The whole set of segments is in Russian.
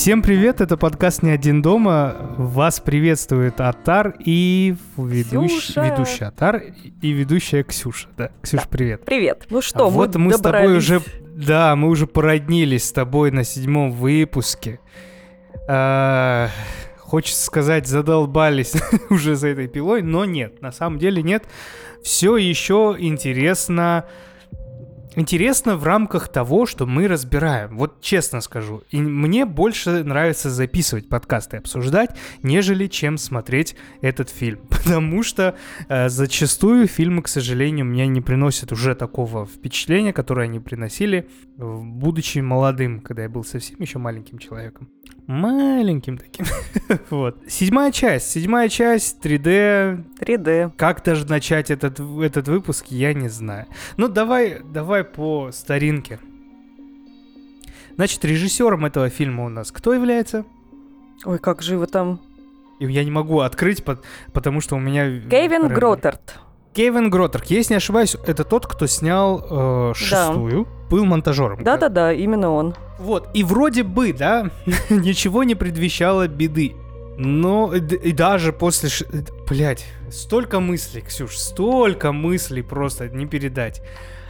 Всем привет, это подкаст «Не один дома». Вас приветствует Атар и ведущ... Ксюша. ведущий Атар и ведущая Ксюша. Да, Ксюша, привет. Привет. Ну что, А вот мы, мы с тобой добрались. уже... Да, мы уже породнились с тобой на седьмом выпуске. А, Хочется сказать, задолбались уже за этой пилой, но нет, на самом деле нет. Все еще интересно... Интересно в рамках того, что мы разбираем. Вот честно скажу, и мне больше нравится записывать подкасты и обсуждать, нежели чем смотреть этот фильм. Потому что э, зачастую фильмы, к сожалению, мне не приносят уже такого впечатления, которое они приносили, будучи молодым, когда я был совсем еще маленьким человеком. Маленьким таким. Вот. Седьмая часть. Седьмая часть 3D. 3D. Как даже начать этот, этот выпуск, я не знаю. Ну, давай, давай по старинке. Значит, режиссером этого фильма у нас кто является? Ой, как же его там. Я не могу открыть, пот- потому что у меня... Кевин рендер. Гроттерт. Кевин Гроттер. Если не ошибаюсь, это тот, кто снял э, шестую, был монтажером. Да-да-да, именно он. Вот, и вроде бы, да, ничего не предвещало беды. Но и даже после... ш- Блять, столько мыслей, Ксюш, столько мыслей просто не передать.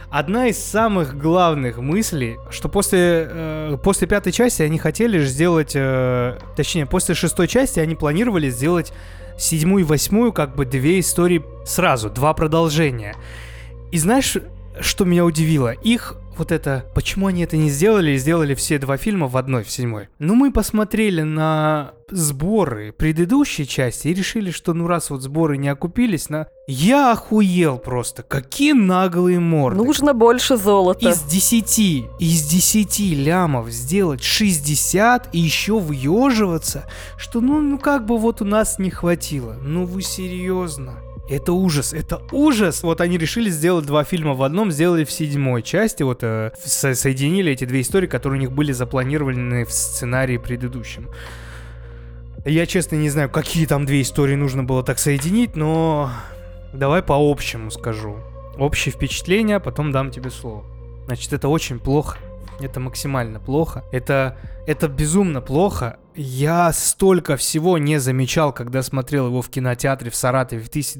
Одна из самых главных мыслей, что после, э, после пятой части они хотели же сделать... э, точнее, после шестой части они планировали сделать седьмую и восьмую, как бы две истории сразу, два продолжения. И знаешь, что меня удивило? Их вот это... Почему они это не сделали и сделали все два фильма в одной, в седьмой? Ну, мы посмотрели на сборы предыдущей части и решили, что ну раз вот сборы не окупились, на... Я охуел просто. Какие наглые морды. Нужно больше золота. Из 10, из 10 лямов сделать 60 и еще въеживаться, что ну, ну как бы вот у нас не хватило. Ну вы серьезно? Это ужас, это ужас. Вот они решили сделать два фильма в одном, сделали в седьмой части, вот э, со- соединили эти две истории, которые у них были запланированы в сценарии предыдущем. Я честно не знаю, какие там две истории нужно было так соединить, но давай по общему скажу. Общее впечатление, а потом дам тебе слово. Значит, это очень плохо. Это максимально плохо. Это, это безумно плохо. Я столько всего не замечал, когда смотрел его в кинотеатре в Саратове в, тысяч-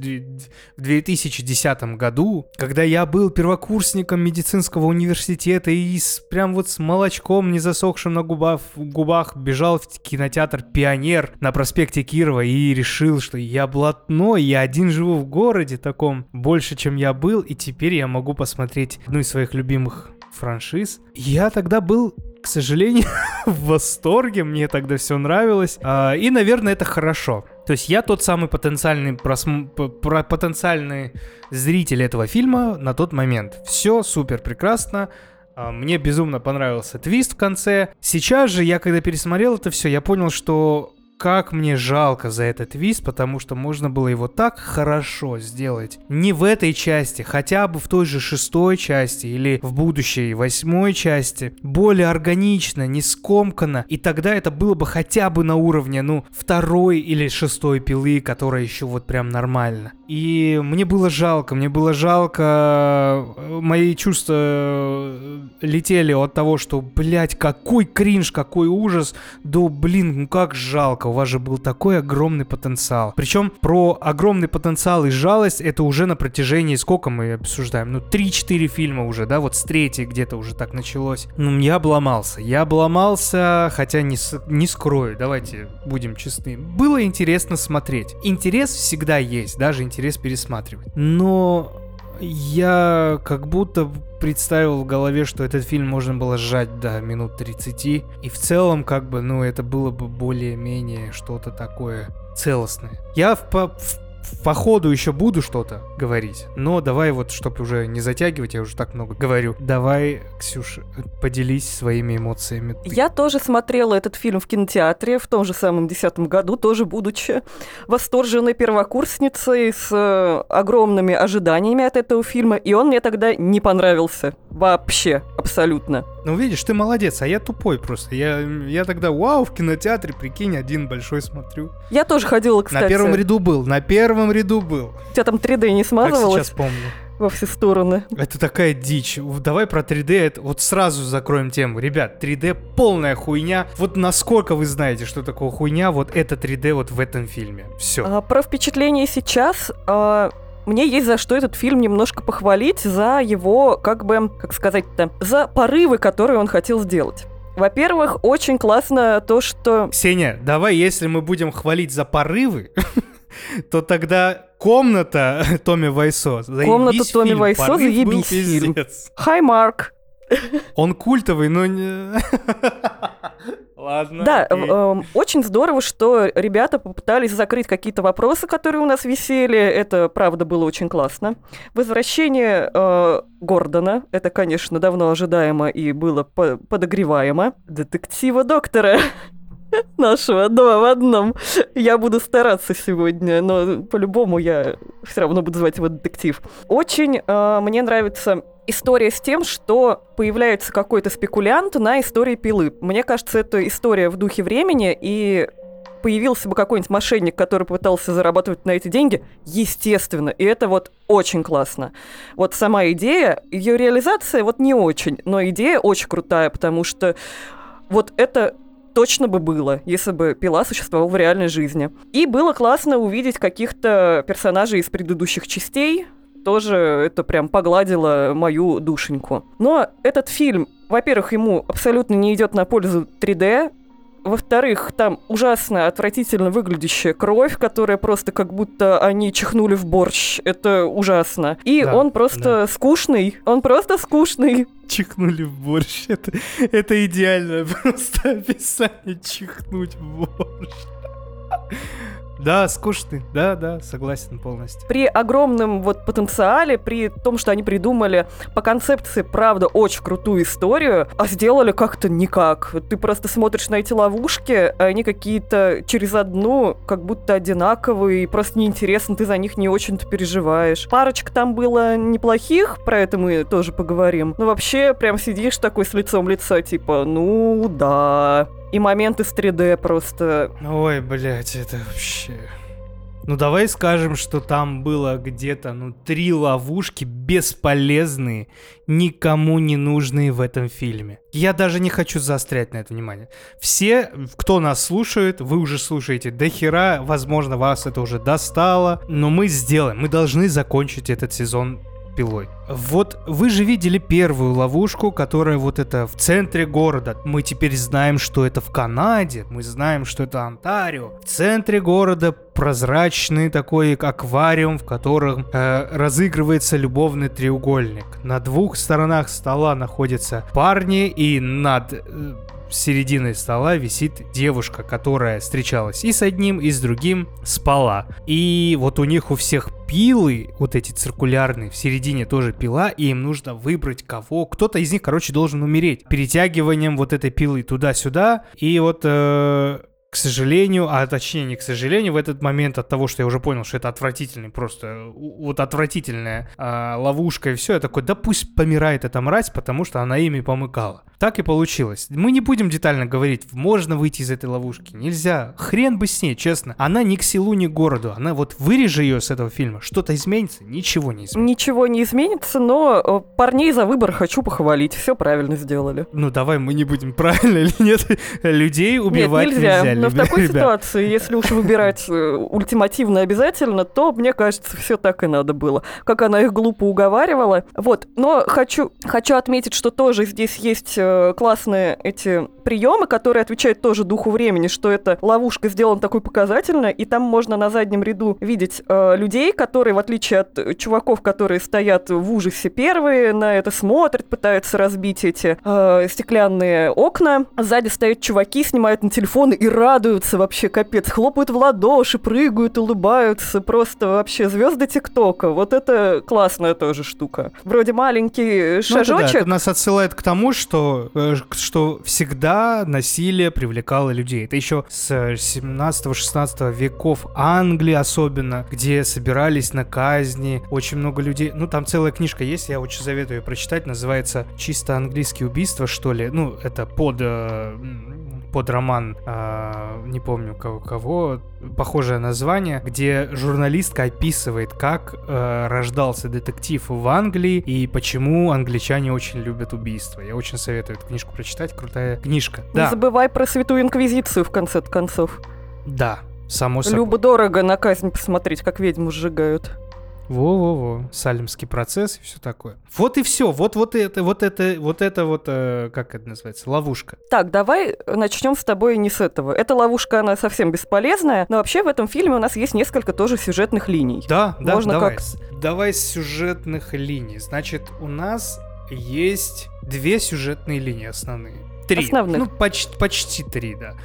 в 2010 году, когда я был первокурсником медицинского университета и с, прям вот с молочком, не засохшим на губах, губах, бежал в кинотеатр «Пионер» на проспекте Кирова и решил, что я блатной, я один живу в городе таком, больше, чем я был, и теперь я могу посмотреть одну из своих любимых франшиз. Я тогда был к сожалению, в восторге, мне тогда все нравилось. А, и, наверное, это хорошо. То есть я тот самый потенциальный, просм- про- потенциальный зритель этого фильма на тот момент. Все супер прекрасно. А, Мне безумно понравился твист в конце. Сейчас же я, когда пересмотрел это все, я понял, что как мне жалко за этот твист, потому что можно было его так хорошо сделать. Не в этой части, хотя бы в той же шестой части или в будущей восьмой части. Более органично, не скомканно. И тогда это было бы хотя бы на уровне, ну, второй или шестой пилы, которая еще вот прям нормально. И мне было жалко, мне было жалко, э, мои чувства э, летели от того, что, блядь, какой кринж, какой ужас, до, блин, ну как жалко, у вас же был такой огромный потенциал. Причем про огромный потенциал и жалость это уже на протяжении, сколько мы обсуждаем, ну 3-4 фильма уже, да, вот с третьей где-то уже так началось. Ну, я обломался, я обломался, хотя не, с- не скрою, давайте будем честны. Было интересно смотреть. Интерес всегда есть, даже интерес пересматривать. Но я как будто представил в голове, что этот фильм можно было сжать до минут 30. И в целом, как бы, ну, это было бы более-менее что-то такое целостное. Я в, в- по ходу еще буду что-то говорить. Но давай вот, чтобы уже не затягивать, я уже так много говорю. Давай, Ксюша, поделись своими эмоциями. ты. Я тоже смотрела этот фильм в кинотеатре в том же самом десятом году, тоже будучи восторженной первокурсницей с э, огромными ожиданиями от этого фильма, и он мне тогда не понравился. Вообще, абсолютно. Ну, видишь, ты молодец, а я тупой просто. Я, я тогда, вау, в кинотеатре, прикинь, один большой смотрю. Я тоже ходила, кстати. На первом ряду был, на первом ряду был. У тебя там 3D не Как смазывалось? сейчас помню. во все стороны. Это такая дичь. Давай про 3D, это вот сразу закроем тему. Ребят, 3D полная хуйня. Вот насколько вы знаете, что такое хуйня, вот это 3D вот в этом фильме. Все. А, про впечатление сейчас... А... Мне есть за что этот фильм немножко похвалить за его, как бы, как сказать-то, за порывы, которые он хотел сделать. Во-первых, очень классно то, что... Сеня, давай, если мы будем хвалить за порывы, то тогда комната Томми Вайсо. Комната Томми Вайсо, заебись фильм. Хай, Марк. Он культовый, но не... Ладно. Да, э, очень здорово, что ребята попытались закрыть какие-то вопросы, которые у нас висели. Это, правда, было очень классно. Возвращение э, Гордона. Это, конечно, давно ожидаемо и было по подогреваемо. Детектива доктора нашего два в одном. Я буду стараться сегодня, но по-любому я все равно буду звать его детектив. Очень э, мне нравится история с тем, что появляется какой-то спекулянт на истории пилы. Мне кажется, это история в духе времени, и появился бы какой-нибудь мошенник, который пытался зарабатывать на эти деньги, естественно, и это вот очень классно. Вот сама идея, ее реализация вот не очень, но идея очень крутая, потому что вот это точно бы было, если бы пила существовала в реальной жизни. И было классно увидеть каких-то персонажей из предыдущих частей, тоже это прям погладило мою душеньку. Но этот фильм, во-первых, ему абсолютно не идет на пользу 3D, во-вторых, там ужасно отвратительно выглядящая кровь, которая просто как будто они чихнули в борщ. Это ужасно. И да, он просто да. скучный. Он просто скучный. Чихнули в борщ. Это, это идеальное просто описание чихнуть в борщ. Да, скучный, да, да, согласен полностью. При огромном вот потенциале, при том, что они придумали по концепции, правда, очень крутую историю, а сделали как-то никак. Ты просто смотришь на эти ловушки, а они какие-то через одну, как будто одинаковые, и просто неинтересно, ты за них не очень-то переживаешь. Парочка там было неплохих, про это мы тоже поговорим. Но вообще, прям сидишь такой с лицом лица, типа, ну да, и моменты с 3D просто... Ой, блядь, это вообще... Ну давай скажем, что там было где-то, ну, три ловушки бесполезные, никому не нужные в этом фильме. Я даже не хочу заострять на это внимание. Все, кто нас слушает, вы уже слушаете до хера, возможно, вас это уже достало, но мы сделаем, мы должны закончить этот сезон пилой. Вот вы же видели первую ловушку, которая вот это в центре города. Мы теперь знаем, что это в Канаде, мы знаем, что это Онтарио. В центре города прозрачный такой аквариум, в котором э, разыгрывается любовный треугольник. На двух сторонах стола находятся парни, и над э, серединой стола висит девушка, которая встречалась и с одним, и с другим, спала. И вот у них у всех пилы, вот эти циркулярные, в середине тоже пила, и им нужно выбрать кого. Кто-то из них, короче, должен умереть. Перетягиванием вот этой пилы туда-сюда. И вот э, к сожалению, а точнее не к сожалению, в этот момент от того, что я уже понял, что это отвратительный, просто вот отвратительная а, ловушка и все, я такой, да пусть помирает эта мразь, потому что она ими помыкала. Так и получилось. Мы не будем детально говорить, можно выйти из этой ловушки, нельзя. Хрен бы с ней, честно. Она ни к селу, ни к городу. Она вот вырежи ее с этого фильма, что-то изменится? Ничего не изменится. Ничего не изменится, но э, парней за выбор хочу похвалить. Все правильно сделали. Ну давай мы не будем правильно или нет. Людей убивать нет, нельзя. нельзя но в такой ребят. ситуации, если уж выбирать э, ультимативно обязательно, то, мне кажется, все так и надо было. Как она их глупо уговаривала. Вот, но хочу, хочу отметить, что тоже здесь есть э, классные эти приемы, которые отвечают тоже духу времени, что эта ловушка сделана такой показательно, и там можно на заднем ряду видеть э, людей, которые, в отличие от чуваков, которые стоят в ужасе первые, на это смотрят, пытаются разбить эти э, стеклянные окна. Сзади стоят чуваки, снимают на телефоны и радуются вообще, капец, хлопают в ладоши, прыгают, улыбаются, просто вообще звезды ТикТока. Вот это классная тоже штука. Вроде маленький шажочек. Ну, это, да, это нас отсылает к тому, что, э, что всегда насилие привлекало людей. Это еще с 17-16 веков Англии особенно, где собирались на казни очень много людей. Ну, там целая книжка есть, я очень советую ее прочитать, называется «Чисто английские убийства», что ли. Ну, это под э, под роман, э, не помню кого, кого, похожее название, где журналистка описывает, как э, рождался детектив в Англии и почему англичане очень любят убийства. Я очень советую эту книжку прочитать, крутая книжка. Не забывай про Святую Инквизицию в конце концов. Да, само собой. Любо-дорого на казнь посмотреть, как ведьму сжигают. Во-во-во, Салимский процесс и все такое. Вот и все, вот вот это, вот это, вот это вот, э, как это называется, ловушка. Так, давай начнем с тобой не с этого. Эта ловушка, она совсем бесполезная, но вообще в этом фильме у нас есть несколько тоже сюжетных линий. Да, да, Можно давай. как- Давай сюжетных линий. Значит, у нас есть две сюжетные линии основные. Три. Основных. Ну, почти, почти три, да.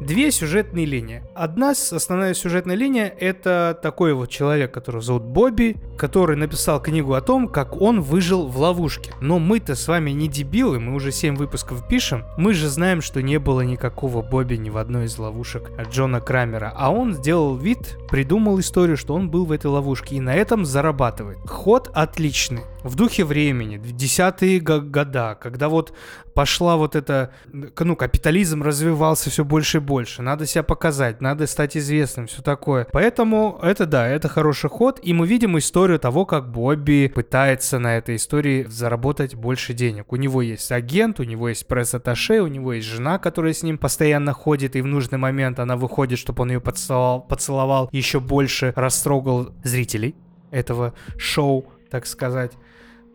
Две сюжетные линии. Одна основная сюжетная линия — это такой вот человек, которого зовут Бобби, который написал книгу о том, как он выжил в ловушке. Но мы-то с вами не дебилы, мы уже семь выпусков пишем. Мы же знаем, что не было никакого Бобби ни в одной из ловушек Джона Крамера. А он сделал вид, придумал историю, что он был в этой ловушке и на этом зарабатывает. Ход отличный. В духе времени, в десятые го- года, когда вот пошла вот эта, ну, капитализм развивался все больше и больше. Надо себя показать, надо стать известным, все такое. Поэтому это да, это хороший ход. И мы видим историю того, как Бобби пытается на этой истории заработать больше денег. У него есть агент, у него есть пресс-атташе, у него есть жена, которая с ним постоянно ходит, и в нужный момент она выходит, чтобы он ее поцеловал, поцеловал еще больше, растрогал зрителей этого шоу, так сказать.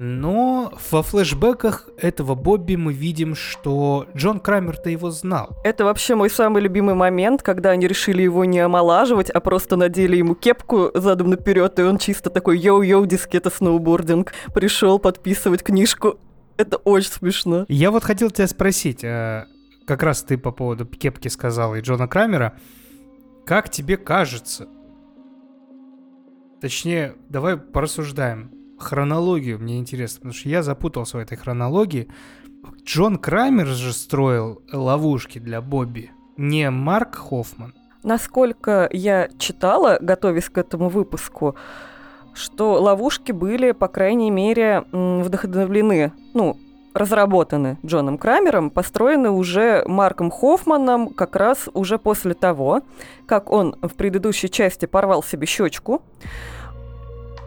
Но во флешбеках этого Бобби мы видим, что Джон Крамер-то его знал. Это вообще мой самый любимый момент, когда они решили его не омолаживать, а просто надели ему кепку задом наперед, и он чисто такой йоу-йоу, дискета сноубординг, пришел подписывать книжку. Это очень смешно. Я вот хотел тебя спросить, э, как раз ты по поводу кепки сказал и Джона Крамера, как тебе кажется, точнее, давай порассуждаем, хронологию мне интересно, потому что я запутался в этой хронологии. Джон Крамер же строил ловушки для Бобби, не Марк Хоффман. Насколько я читала, готовясь к этому выпуску, что ловушки были, по крайней мере, вдохновлены, ну, разработаны Джоном Крамером, построены уже Марком Хоффманом как раз уже после того, как он в предыдущей части порвал себе щечку.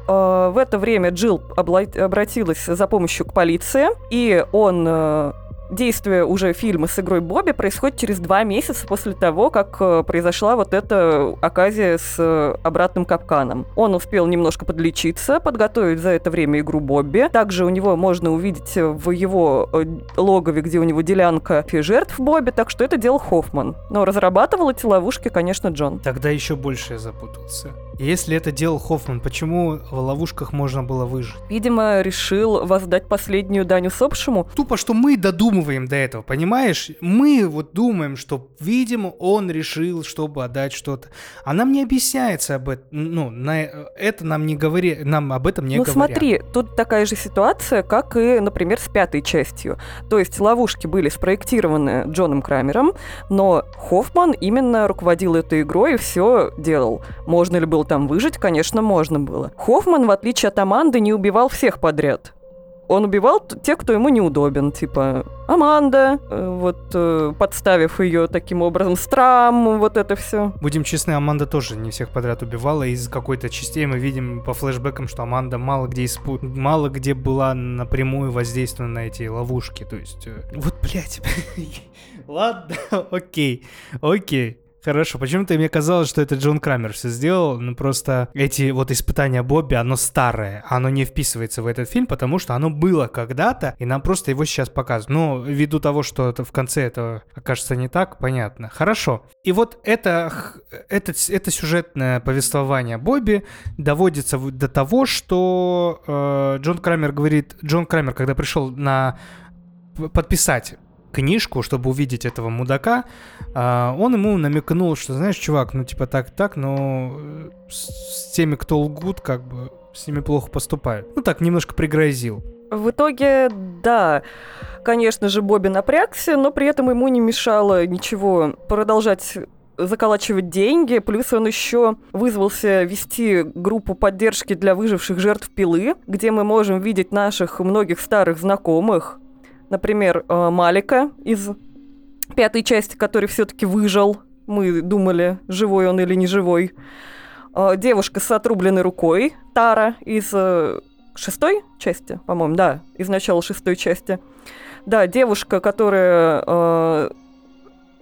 Э, В это время Джилл обратилась за помощью к полиции, и он э, Действие уже фильма с игрой Бобби происходит через два месяца после того, как э, произошла вот эта оказия с э, обратным капканом. Он успел немножко подлечиться, подготовить за это время игру Бобби. Также у него можно увидеть в его э, логове, где у него делянка жертв Бобби, так что это делал Хоффман. Но разрабатывал эти ловушки, конечно, Джон. Тогда еще больше я запутался. Если это делал Хоффман, почему в ловушках можно было выжить? Видимо, решил воздать последнюю дань усопшему. Тупо, что мы додумываем до этого, понимаешь? Мы вот думаем, что, видимо, он решил, чтобы отдать что-то. А нам не объясняется об этом. Ну, на это нам не говори, нам об этом не ну говорят. смотри, тут такая же ситуация, как и, например, с пятой частью. То есть ловушки были спроектированы Джоном Крамером, но Хоффман именно руководил этой игрой и все делал. Можно ли было там выжить? Конечно, можно было. Хоффман, в отличие от Аманды, не убивал всех подряд. Он убивал тех, кто ему неудобен, типа Аманда, э, вот э, подставив ее таким образом, Страм, вот это все. Будем честны, Аманда тоже не всех подряд убивала. Из какой-то частей мы видим по флешбекам, что Аманда мало где испу... мало где была напрямую воздействована на эти ловушки. То есть, э, вот, блядь. Ладно, окей, окей. Хорошо, почему-то мне казалось, что это Джон Крамер все сделал, но просто эти вот испытания Бобби, оно старое, оно не вписывается в этот фильм, потому что оно было когда-то, и нам просто его сейчас показывают. Но ввиду того, что это в конце это окажется не так, понятно. Хорошо. И вот это, это, это сюжетное повествование Бобби доводится до того, что э, Джон Крамер говорит, Джон Крамер, когда пришел на подписать книжку, чтобы увидеть этого мудака, а, он ему намекнул, что, знаешь, чувак, ну типа так-так, но э, с, теми, кто лгут, как бы с ними плохо поступают. Ну так, немножко пригрозил. В итоге, да, конечно же, Бобби напрягся, но при этом ему не мешало ничего продолжать заколачивать деньги, плюс он еще вызвался вести группу поддержки для выживших жертв пилы, где мы можем видеть наших многих старых знакомых, например, э, Малика из пятой части, который все-таки выжил. Мы думали, живой он или не живой. Э, девушка с отрубленной рукой, Тара из э, шестой части, по-моему, да, из начала шестой части. Да, девушка, которая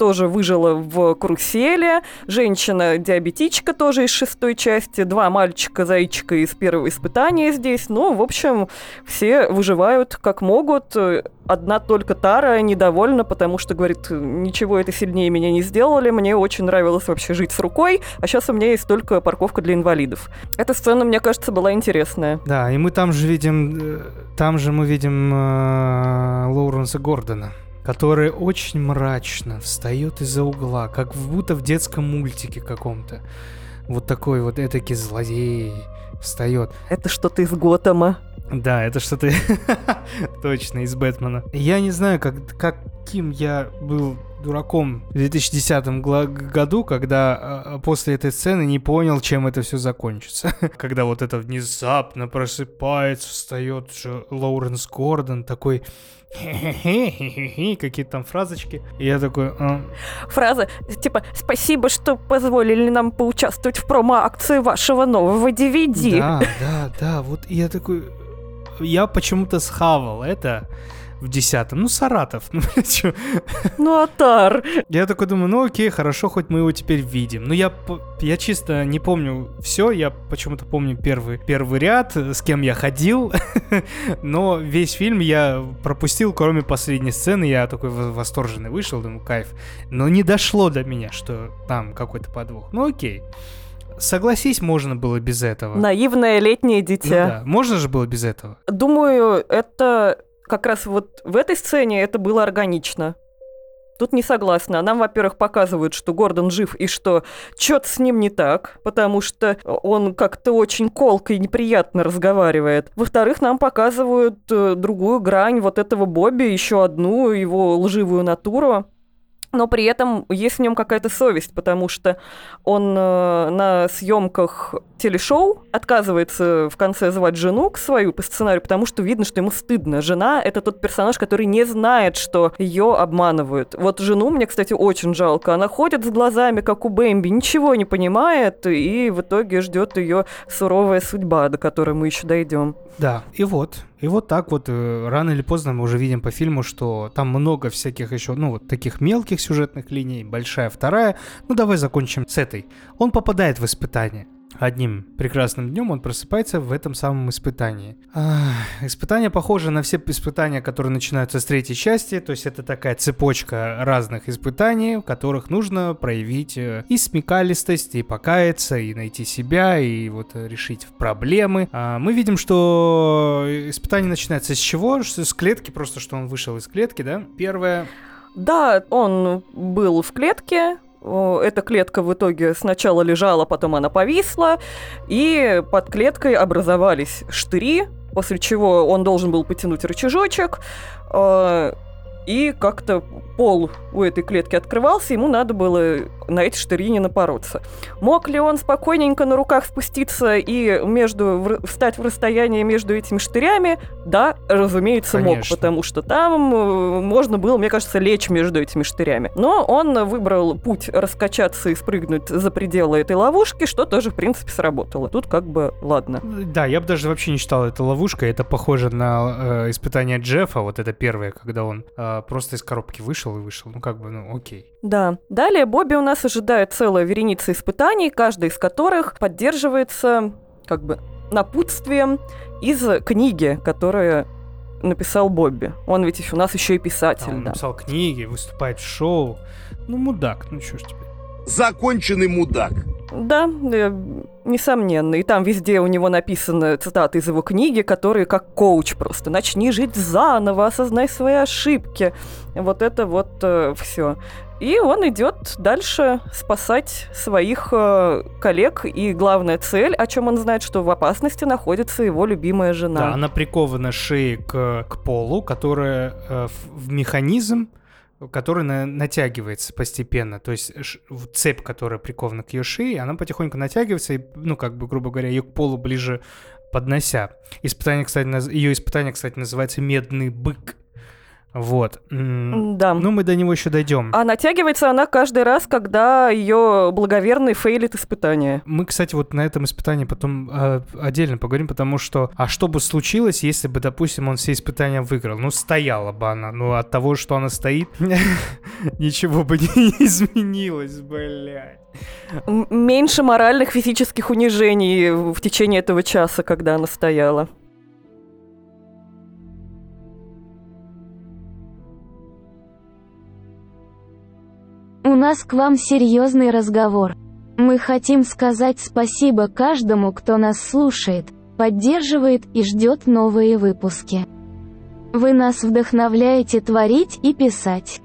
тоже выжила в карусели, женщина-диабетичка тоже из шестой части, два мальчика-зайчика из первого испытания здесь. Ну, в общем, все выживают как могут. Одна только Тара недовольна, потому что, говорит, ничего это сильнее меня не сделали, мне очень нравилось вообще жить с рукой, а сейчас у меня есть только парковка для инвалидов. Эта сцена, мне кажется, была интересная. Да, и мы там же видим, э, там же мы видим э, Лоуренса Гордона который очень мрачно встает из-за угла, как будто в детском мультике каком-то. Вот такой вот этакий злодей встает. Это что-то из Готэма. Да, это что-то точно из Бэтмена. Я не знаю, как, каким я был дураком в 2010 году, когда а, после этой сцены не понял, чем это все закончится. когда вот это внезапно просыпается, встает Лоуренс Гордон, такой какие-то там фразочки. И я такой... А. Фраза типа «Спасибо, что позволили нам поучаствовать в промо-акции вашего нового DVD». Да, да, да. Вот я такой... Я почему-то схавал это в десятом. Ну, Саратов. Ну? Ну, Атар. Я такой думаю, ну окей, хорошо, хоть мы его теперь видим. Ну, я, я чисто не помню все, я почему-то помню первый, первый ряд, с кем я ходил, но весь фильм я пропустил, кроме последней сцены, я такой восторженный вышел, думаю, кайф. Но не дошло до меня, что там какой-то подвох. Ну, окей. Согласись, можно было без этого. Наивное летнее дитя. Ну, да, можно же было без этого. Думаю, это как раз вот в этой сцене это было органично. Тут не согласна. Нам, во-первых, показывают, что Гордон жив и что что-то с ним не так, потому что он как-то очень колко и неприятно разговаривает. Во-вторых, нам показывают э, другую грань вот этого Бобби, еще одну его лживую натуру но при этом есть в нем какая-то совесть, потому что он э, на съемках телешоу отказывается в конце звать жену к свою по сценарию, потому что видно, что ему стыдно. Жена — это тот персонаж, который не знает, что ее обманывают. Вот жену мне, кстати, очень жалко. Она ходит с глазами, как у Бэмби, ничего не понимает, и в итоге ждет ее суровая судьба, до которой мы еще дойдем. Да, и вот, и вот так вот э, рано или поздно мы уже видим по фильму, что там много всяких еще, ну вот таких мелких сюжетных линий, большая вторая. Ну давай закончим с этой. Он попадает в испытание одним прекрасным днем он просыпается в этом самом испытании. Ах, испытание похоже на все испытания, которые начинаются с третьей части, то есть это такая цепочка разных испытаний, в которых нужно проявить э, и смекалистость, и покаяться, и найти себя, и вот решить проблемы. А мы видим, что испытание начинается с чего? С клетки, просто что он вышел из клетки, да? Первое... Да, он был в клетке, эта клетка в итоге сначала лежала, потом она повисла, и под клеткой образовались штыри, после чего он должен был потянуть рычажочек, э, и как-то пол у этой клетки открывался, ему надо было на эти штыри не напороться. Мог ли он спокойненько на руках спуститься и между, встать в расстояние между этими штырями? Да, разумеется, Конечно. мог, потому что там э, можно было, мне кажется, лечь между этими штырями. Но он выбрал путь раскачаться и спрыгнуть за пределы этой ловушки, что тоже, в принципе, сработало. Тут как бы ладно. Да, я бы даже вообще не считал это ловушкой, это похоже на э, испытание Джеффа, вот это первое, когда он э, просто из коробки вышел и вышел. Ну, как бы, ну, окей. Да. Далее Бобби у нас ожидает целая вереница испытаний, каждая из которых поддерживается как бы напутствием из книги, которая написал Бобби. Он ведь еще, у нас еще и писатель, да. Он да. написал книги, выступает в шоу. Ну, мудак, ну что ж. Законченный мудак. Да, э, несомненно. И там везде у него написаны цитаты из его книги, которые как коуч просто. Начни жить заново, осознай свои ошибки. Вот это вот э, все. И он идет дальше спасать своих э, коллег. И главная цель, о чем он знает, что в опасности находится его любимая жена. Да, она прикована шеей к, к полу, которая э, в, в механизм который на, натягивается постепенно. То есть цепь, которая прикована к ее шее, она потихоньку натягивается и, ну, как бы, грубо говоря, ее к полу ближе поднося. Испытание, кстати, наз... ее испытание, кстати, называется «Медный бык». Вот. Да. Ну, мы до него еще дойдем. А натягивается она каждый раз, когда ее благоверный фейлит испытание. Мы, кстати, вот на этом испытании потом э, отдельно поговорим, потому что, а что бы случилось, если бы, допустим, он все испытания выиграл? Ну, стояла бы она. Ну, от того, что она стоит, ничего бы не изменилось, блядь. Меньше моральных физических унижений в течение этого часа, когда она стояла. У нас к вам серьезный разговор. Мы хотим сказать спасибо каждому, кто нас слушает, поддерживает и ждет новые выпуски. Вы нас вдохновляете творить и писать.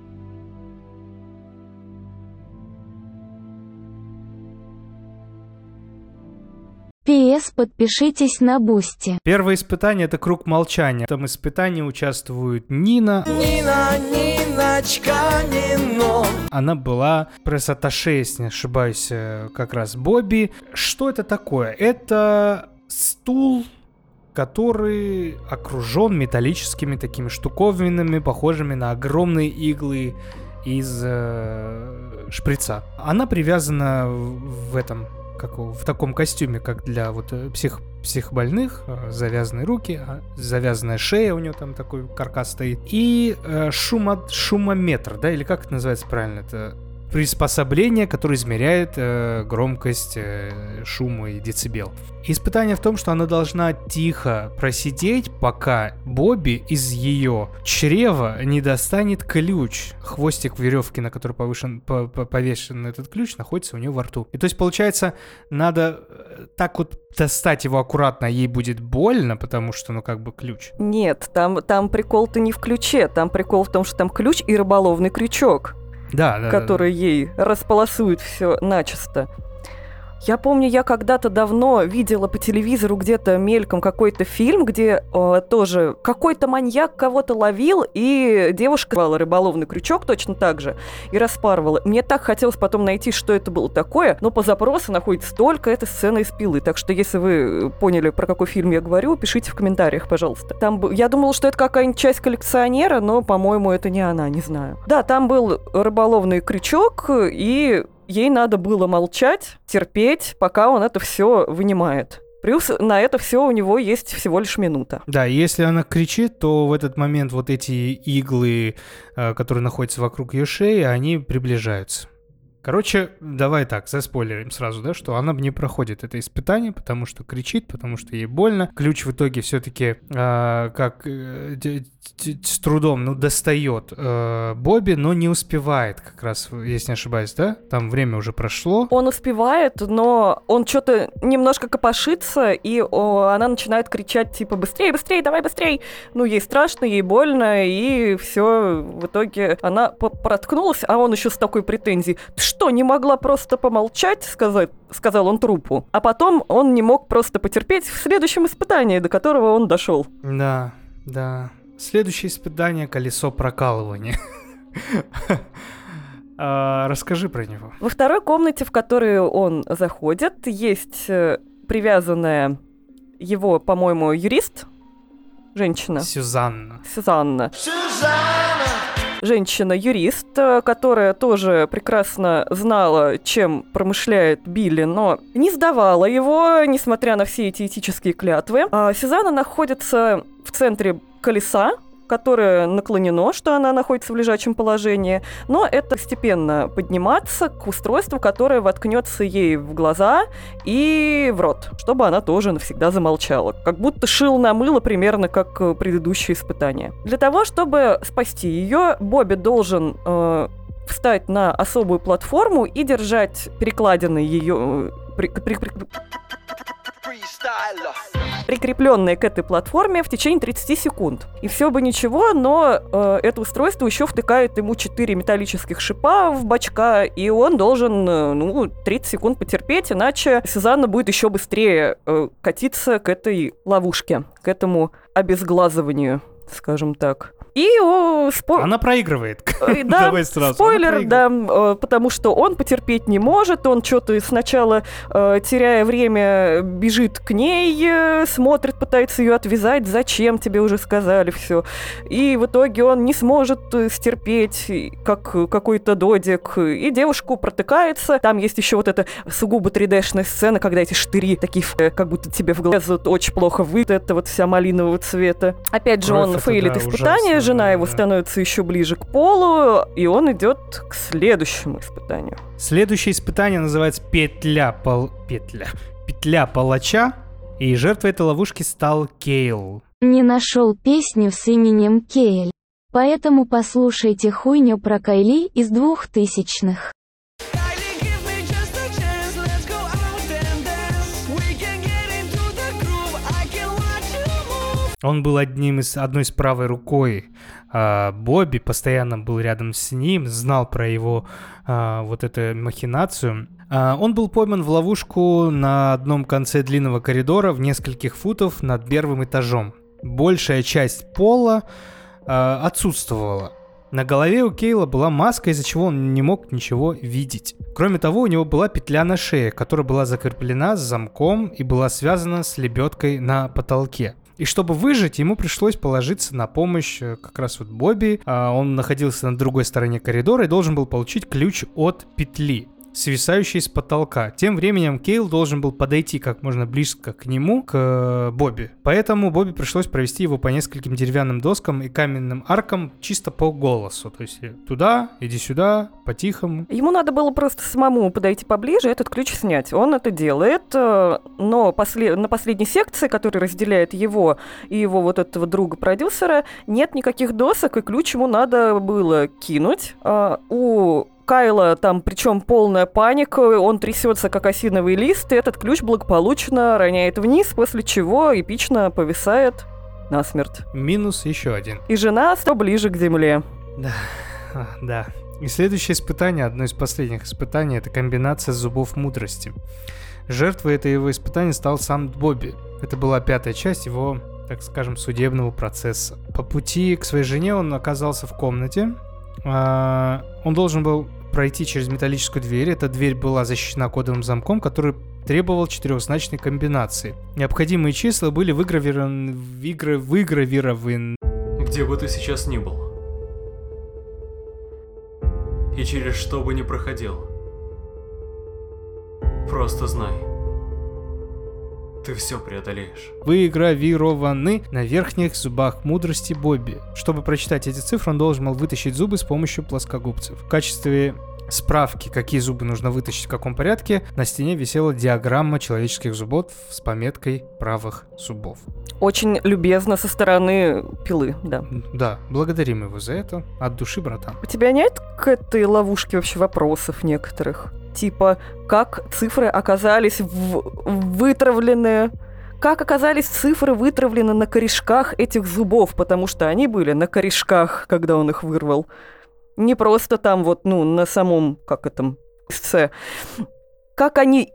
П.С. Подпишитесь на Boosty. Первое испытание — это круг молчания. В этом испытании участвуют Нина. Нина, Ниночка, Нино. Она была пресс-атташе, если не ошибаюсь, э, как раз Бобби. Что это такое? Это стул, который окружен металлическими такими штуковинами, похожими на огромные иглы из э, шприца. Она привязана в в этом, как в таком костюме, как для вот э, псих психбольных, э, завязанные руки, а завязанная шея у нее там такой каркас стоит, и э, шумо, шумометр, да, или как это называется правильно, это приспособление, которое измеряет э, громкость э, шума и децибел. Испытание в том, что она должна тихо просидеть, пока Бобби из ее чрева не достанет ключ. Хвостик веревки, на который повышен, по- по- повешен этот ключ, находится у нее во рту. И то есть, получается, надо э, так вот достать его аккуратно, а ей будет больно, потому что, ну, как бы ключ. Нет, там, там прикол-то не в ключе, там прикол в том, что там ключ и рыболовный крючок. Да, да, да, да. ей располосует все начисто. Я помню, я когда-то давно видела по телевизору где-то мельком какой-то фильм, где э, тоже какой-то маньяк кого-то ловил, и девушка давала рыболовный крючок точно так же и распарывала. Мне так хотелось потом найти, что это было такое, но по запросу находится только эта сцена из пилы. Так что, если вы поняли, про какой фильм я говорю, пишите в комментариях, пожалуйста. Там, б- я думала, что это какая-нибудь часть коллекционера, но, по-моему, это не она, не знаю. Да, там был рыболовный крючок, и ей надо было молчать, терпеть, пока он это все вынимает. Плюс на это все у него есть всего лишь минута. Да, если она кричит, то в этот момент вот эти иглы, э, которые находятся вокруг ее шеи, они приближаются. Короче, давай так, заспойлерим сразу, да, что она не проходит это испытание, потому что кричит, потому что ей больно. Ключ в итоге все-таки как э, д- д- с трудом, ну, достает э, Бобби, но не успевает как раз, если не ошибаюсь, да? Там время уже прошло. Он успевает, но он что-то немножко копошится, и о, она начинает кричать, типа, быстрее, быстрее, давай быстрее. Ну, ей страшно, ей больно, и все. В итоге она проткнулась, а он еще с такой претензией. Что, не могла просто помолчать, сказать, сказал он трупу. А потом он не мог просто потерпеть в следующем испытании, до которого он дошел. Да, да. Следующее испытание — колесо прокалывания. А, Расскажи про него. Во второй комнате, в которую он заходит, есть э, привязанная его, по-моему, юрист, женщина, Сюзанна. Сюзанна. Сюзанна. Женщина-юрист, э, которая тоже прекрасно знала, чем промышляет Билли, но не сдавала его, несмотря на все эти этические клятвы. А Сюзанна находится в центре колеса, которое наклонено, что она находится в лежачем положении, но это постепенно подниматься к устройству, которое воткнется ей в глаза и в рот, чтобы она тоже навсегда замолчала. Как будто шил на мыло примерно как э, предыдущее испытание. Для того, чтобы спасти ее, Бобби должен э, встать на особую платформу и держать перекладины ее э, при- при- при-. Прикрепленные к этой платформе в течение 30 секунд. И все бы ничего, но э, это устройство еще втыкает ему 4 металлических шипа в бачка, и он должен, э, ну, 30 секунд потерпеть, иначе Сюзанна будет еще быстрее э, катиться к этой ловушке, к этому обезглазыванию, скажем так. И о, спо- Она проигрывает. Э, Да, Давай сразу. спойлер, да, э, потому что он потерпеть не может, он что-то сначала, э, теряя время, бежит к ней, смотрит, пытается ее отвязать, зачем тебе уже сказали все. И в итоге он не сможет стерпеть, как какой-то додик, и девушку протыкается. Там есть еще вот эта сугубо 3D-шная сцена, когда эти штыри такие, как будто тебе в глаз вот очень плохо выйдет, это вот вся малинового цвета. Опять же, Кровь он это, фейлит да, испытание, ужасно, жена его становится еще ближе к полу, и он идет к следующему испытанию. Следующее испытание называется петля пол... петля петля палача, и жертвой этой ловушки стал Кейл. Не нашел песню с именем Кейль. Поэтому послушайте хуйню про Кайли из двухтысячных. Он был одним из одной с правой рукой а, Бобби, постоянно был рядом с ним, знал про его а, вот эту махинацию. А, он был пойман в ловушку на одном конце длинного коридора в нескольких футов над первым этажом. Большая часть пола а, отсутствовала. На голове у Кейла была маска, из-за чего он не мог ничего видеть. Кроме того, у него была петля на шее, которая была закреплена с замком и была связана с лебедкой на потолке. И чтобы выжить, ему пришлось положиться на помощь э, как раз вот Бобби. А, Он находился на другой стороне коридора и должен был получить ключ от петли свисающей с потолка. Тем временем Кейл должен был подойти как можно близко к нему, к э, Бобби. Поэтому Бобби пришлось провести его по нескольким деревянным доскам и каменным аркам чисто по голосу. То есть э, туда, иди сюда, по-тихому. Ему надо было просто самому подойти поближе этот ключ снять. Он это делает, э, но после- на последней секции, которая разделяет его и его вот этого друга-продюсера, нет никаких досок, и ключ ему надо было кинуть. А, У Кайла там причем полная паника, он трясется как осиновый лист, и этот ключ благополучно роняет вниз, после чего эпично повисает насмерть. Минус еще один. И жена стала ближе к земле. А, Да. И следующее испытание, одно из последних испытаний, это комбинация зубов мудрости. Жертвой этого испытания стал сам Бобби. Это была пятая часть его, так скажем, судебного процесса. По пути к своей жене он оказался в комнате. А, Он должен был пройти через металлическую дверь. Эта дверь была защищена кодовым замком, который требовал четырехзначной комбинации. Необходимые числа были выгравированы, выгра- выгравированы Где бы ты сейчас ни был. И через что бы ни проходил. Просто знай. Ты все преодолеешь. выгравированы на верхних зубах мудрости Бобби. Чтобы прочитать эти цифры, он должен был вытащить зубы с помощью плоскогубцев. В качестве справки, какие зубы нужно вытащить в каком порядке, на стене висела диаграмма человеческих зубов с пометкой правых зубов. Очень любезно со стороны пилы, да. Да, благодарим его за это. От души, братан. У тебя нет к этой ловушке вообще вопросов некоторых? Типа, как цифры оказались в- вытравлены? Как оказались цифры вытравлены на корешках этих зубов? Потому что они были на корешках, когда он их вырвал. Не просто там вот, ну, на самом, как это, с. Как они.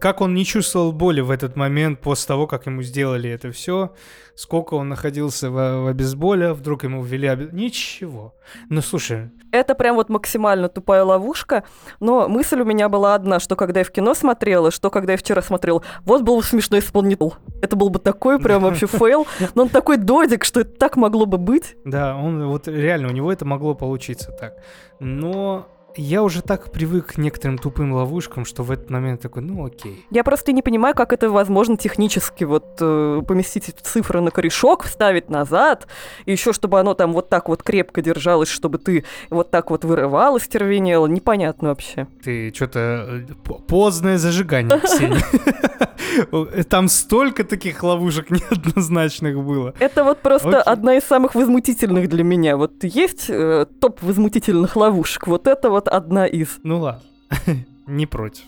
Как он не чувствовал боли в этот момент после того, как ему сделали это все, сколько он находился в, в обезболе, вдруг ему ввели обез... Ничего. Ну, слушай, Это прям вот максимально тупая ловушка, но мысль у меня была одна, что когда я в кино смотрела, что когда я вчера смотрел, вот был бы смешной исполнитель. Это был бы такой прям вообще фейл, но он такой додик, что это так могло бы быть. Да, он вот реально, у него это могло получиться так. Но я уже так привык к некоторым тупым ловушкам, что в этот момент такой, ну окей. Я просто не понимаю, как это возможно технически, вот э, поместить цифры на корешок, вставить назад, и еще чтобы оно там вот так вот крепко держалось, чтобы ты вот так вот вырывал, стервенело, непонятно вообще. Ты что-то поздное зажигание, Ксения. Там столько таких ловушек неоднозначных было. Это вот просто одна из самых возмутительных для меня. Вот есть э, топ возмутительных ловушек, вот это вот одна из. Ну ладно, не против.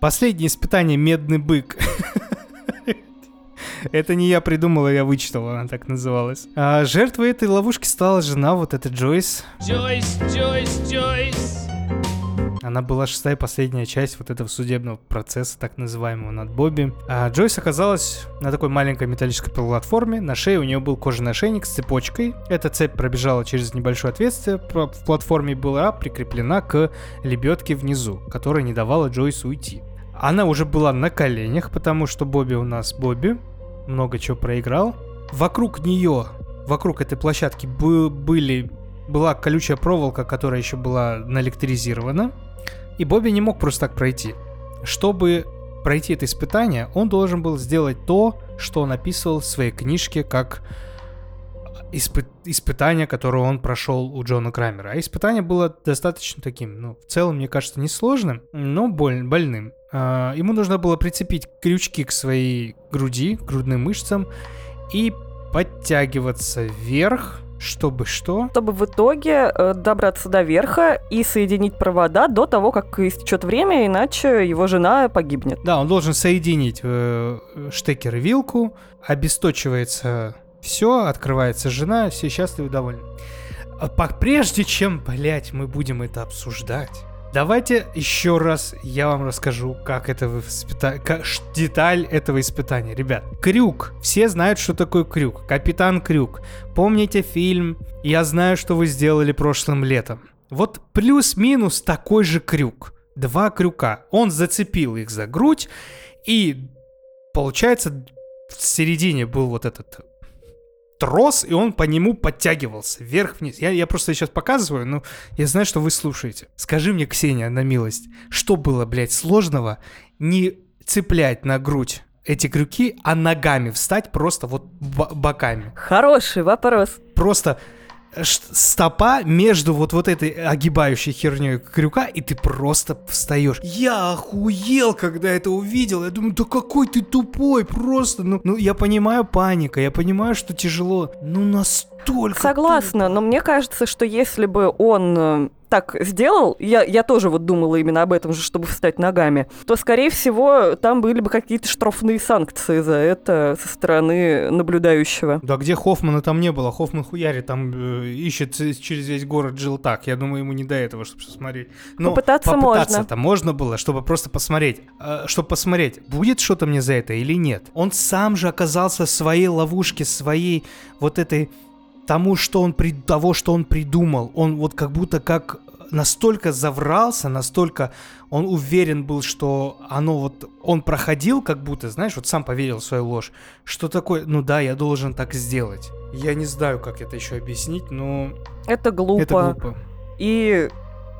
Последнее испытание «Медный бык». Это не я придумала, я вычитал, она так называлась. А жертвой этой ловушки стала жена, вот эта Джойс. Джойс, Джойс, Джойс. Она была шестая последняя часть вот этого судебного процесса, так называемого, над Бобби. А Джойс оказалась на такой маленькой металлической платформе. На шее у нее был кожаный ошейник с цепочкой. Эта цепь пробежала через небольшое отверстие в платформе была прикреплена к лебедке внизу, которая не давала Джойсу уйти. Она уже была на коленях, потому что Бобби у нас Бобби. Много чего проиграл. Вокруг нее, вокруг этой площадки бы- были, была колючая проволока, которая еще была наэлектризирована. И Бобби не мог просто так пройти. Чтобы пройти это испытание, он должен был сделать то, что он описывал в своей книжке как испы- испытание, которое он прошел у Джона Крамера. А испытание было достаточно таким, ну, в целом, мне кажется, несложным, но боль- больным. А, ему нужно было прицепить крючки к своей груди, к грудным мышцам, и подтягиваться вверх, чтобы что? Чтобы в итоге э, добраться до верха и соединить провода до того, как истечет время, иначе его жена погибнет. Да, он должен соединить э, штекер и вилку, обесточивается все, открывается жена, все счастливы и довольны. А Прежде чем, блять, мы будем это обсуждать, давайте еще раз я вам расскажу, как это испыта- как- деталь этого испытания. Ребят, крюк. Все знают, что такое крюк. Капитан Крюк. Помните фильм «Я знаю, что вы сделали прошлым летом». Вот плюс-минус такой же крюк. Два крюка. Он зацепил их за грудь, и получается в середине был вот этот трос, и он по нему подтягивался вверх-вниз. Я, я просто сейчас показываю, но я знаю, что вы слушаете. Скажи мне, Ксения, на милость, что было, блядь, сложного не цеплять на грудь эти крюки, а ногами встать просто вот бо- боками. Хороший вопрос. Просто стопа между вот, вот этой огибающей херней крюка, и ты просто встаешь. Я охуел, когда это увидел. Я думаю, да какой ты тупой, просто. Ну, ну я понимаю паника, я понимаю, что тяжело. Ну, настолько... Согласна, но мне кажется, что если бы он э, так сделал, я, я тоже вот думала именно об этом же, чтобы встать ногами, то, скорее всего, там были бы какие-то штрафные санкции за это со стороны наблюдающего. Да где Хоффмана там не было? Хоффман хуяри там э, ищет через весь город жил так. Я думаю, ему не до этого, чтобы смотреть. Но Попытаться попытаться-то можно было, чтобы просто посмотреть. Э, чтобы посмотреть, будет что-то мне за это или нет. Он сам же оказался в своей ловушке, своей вот этой тому, что он при... того, что он придумал. Он вот как будто как настолько заврался, настолько он уверен был, что оно вот, он проходил как будто, знаешь, вот сам поверил в свою ложь, что такое, ну да, я должен так сделать. Я не знаю, как это еще объяснить, но Это глупо. это глупо. И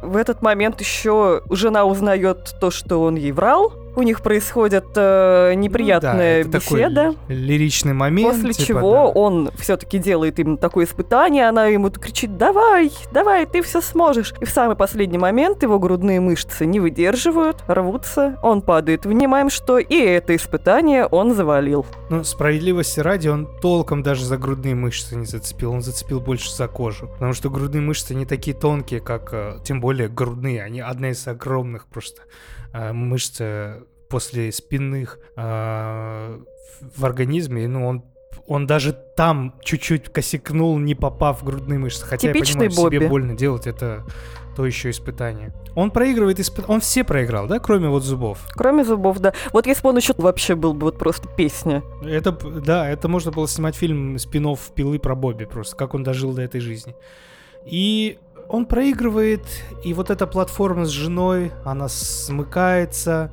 в этот момент еще жена узнает то, что он ей врал. У них происходит э, неприятная Ну да, беседа. лиричный момент. После типа, чего да. он все-таки делает им такое испытание, она ему кричит «Давай, давай, ты все сможешь». И в самый последний момент его грудные мышцы не выдерживают, рвутся, он падает. Внимаем, что и это испытание он завалил. Ну, справедливости ради, он толком даже за грудные мышцы не зацепил, он зацепил больше за кожу. Потому что грудные мышцы не такие тонкие, как, э, тем более, грудные. Они одна из огромных просто э, мышц э, после спинных э, в- организме. Ну, он он даже там чуть-чуть косякнул, не попав в грудные мышцы. Хотя Типичный я понимаю, себе больно делать это то еще испытание. Он проигрывает испытания. Он все проиграл, да, кроме вот зубов. Кроме зубов, да. Вот если бы он еще вообще был бы вот просто песня. Это, да, это можно было снимать фильм спин пилы про Бобби просто, как он дожил до этой жизни. И он проигрывает, и вот эта платформа с женой, она смыкается,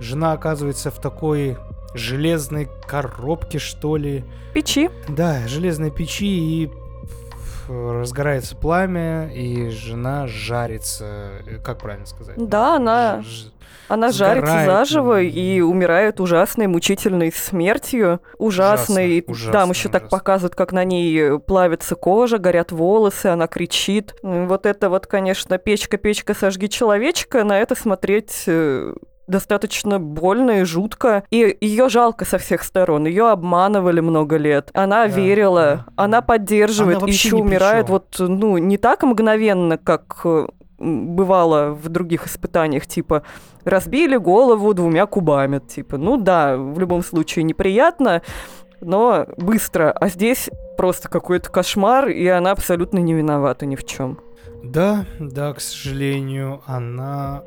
жена оказывается в такой железной коробке, что ли. Печи. Да, железной печи, и разгорается пламя, и жена жарится. Э, Как правильно сказать? Да, она, Ж- она жарится заживо и умирает ужасной, мучительной смертью. Ужасной. Ужасно, Там ужасно, еще так ужасно. показывают, как на ней плавится кожа, горят волосы, она кричит. М, Вот это вот, конечно, печка, печка, сожги человечка, на это смотреть э, достаточно больно и жутко. И ее жалко со всех сторон. Ее обманывали много лет. Она Да, верила, да, она поддерживает, Она и еще умирает вот, ну, не так мгновенно, как э, бывало в других испытаниях, типа разбили голову двумя кубами, типа, ну да, в любом случае неприятно, но быстро. А здесь просто какой-то кошмар, и она абсолютно не виновата ни в чем. Да, да, к сожалению, она...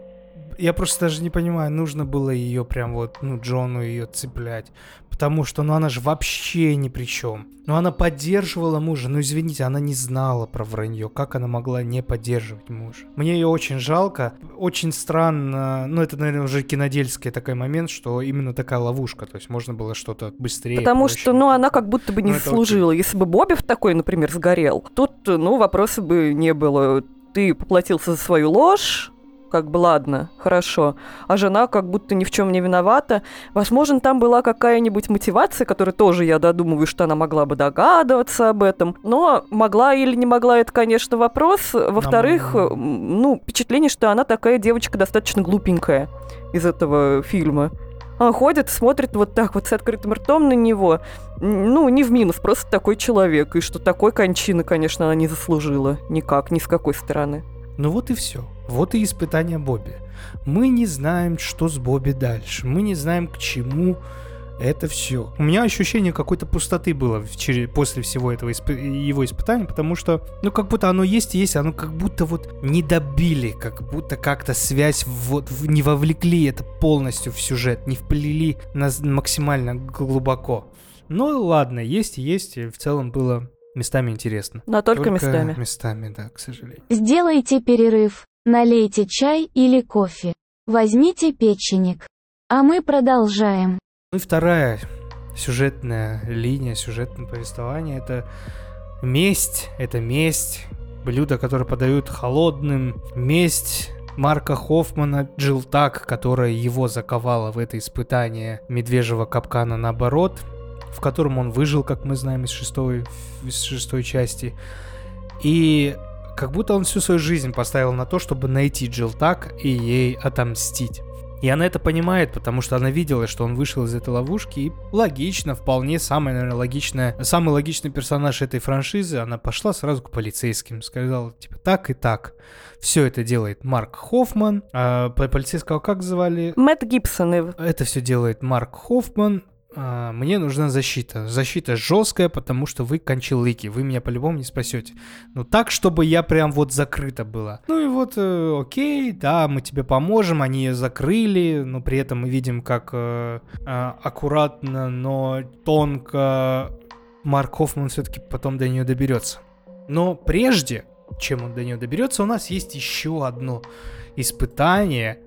Я просто даже не понимаю, нужно было ее прям вот, ну, Джону ее цеплять. Потому что, ну, она же вообще ни при чем. Ну, она поддерживала мужа. Ну, извините, она не знала про вранье. Как она могла не поддерживать мужа? Мне ее очень жалко. Очень странно. Ну, это, наверное, уже кинодельский такой момент, что именно такая ловушка. То есть можно было что-то быстрее. Потому проще. что, ну, она как будто бы не Ну, это заслужила. Если бы Бобби в такой, например, сгорел, тут, ну, вопроса бы не было. Ты поплатился за свою ложь, как бы ладно, хорошо. А жена как будто ни в чем не виновата. Возможно, там была какая-нибудь мотивация, которая тоже, я додумываю, что она могла бы догадываться об этом. Но могла или не могла, это, конечно, вопрос. Во-вторых, ну, впечатление, что она такая девочка достаточно глупенькая из этого фильма. Она ходит, смотрит вот так вот с открытым ртом на него. Ну, не в минус, просто такой человек. И что такой кончины, конечно, она не заслужила. Никак, ни с какой стороны. Ну вот и все. Вот и испытание Бобби. Мы не знаем, что с Бобби дальше. Мы не знаем, к чему это все. У меня ощущение какой-то пустоты было после всего этого испы- его испытания, потому что, ну, как будто оно есть и есть, оно как будто вот не добили, как будто как-то связь вот не вовлекли это полностью в сюжет, не вплели нас максимально глубоко. Ну, ладно, есть и есть, и в целом было местами интересно. Но только, местами. Местами, да, к сожалению. Сделайте перерыв, налейте чай или кофе. Возьмите печенек. А мы продолжаем. Ну и вторая сюжетная линия, сюжетное повествование это месть, это месть, блюдо, которое подают холодным, месть Марка Хоффмана Джилтак, которая его заковала в это испытание медвежьего капкана наоборот, в котором он выжил, как мы знаем, из шестой, из шестой части. И как будто он всю свою жизнь поставил на то, чтобы найти Джилтак и ей отомстить. И она это понимает, потому что она видела, что он вышел из этой ловушки, и логично, вполне самая, наверное, логичная, самый логичный персонаж этой франшизы, она пошла сразу к полицейским, сказала, типа, так и так. Все это делает Марк Хоффман, а по- полицейского как звали? Мэтт Гибсон. Это все делает Марк Хоффман. А, мне нужна защита. Защита жесткая, потому что вы кончилыки. Вы меня по-любому не спасете. Ну так, чтобы я прям вот закрыта была. Ну и вот, э, окей, да, мы тебе поможем. Они ее закрыли, но при этом мы видим, как э, а, аккуратно, но тонко Марк Хоффман все-таки потом до нее доберется. Но прежде, чем он до нее доберется, у нас есть еще одно испытание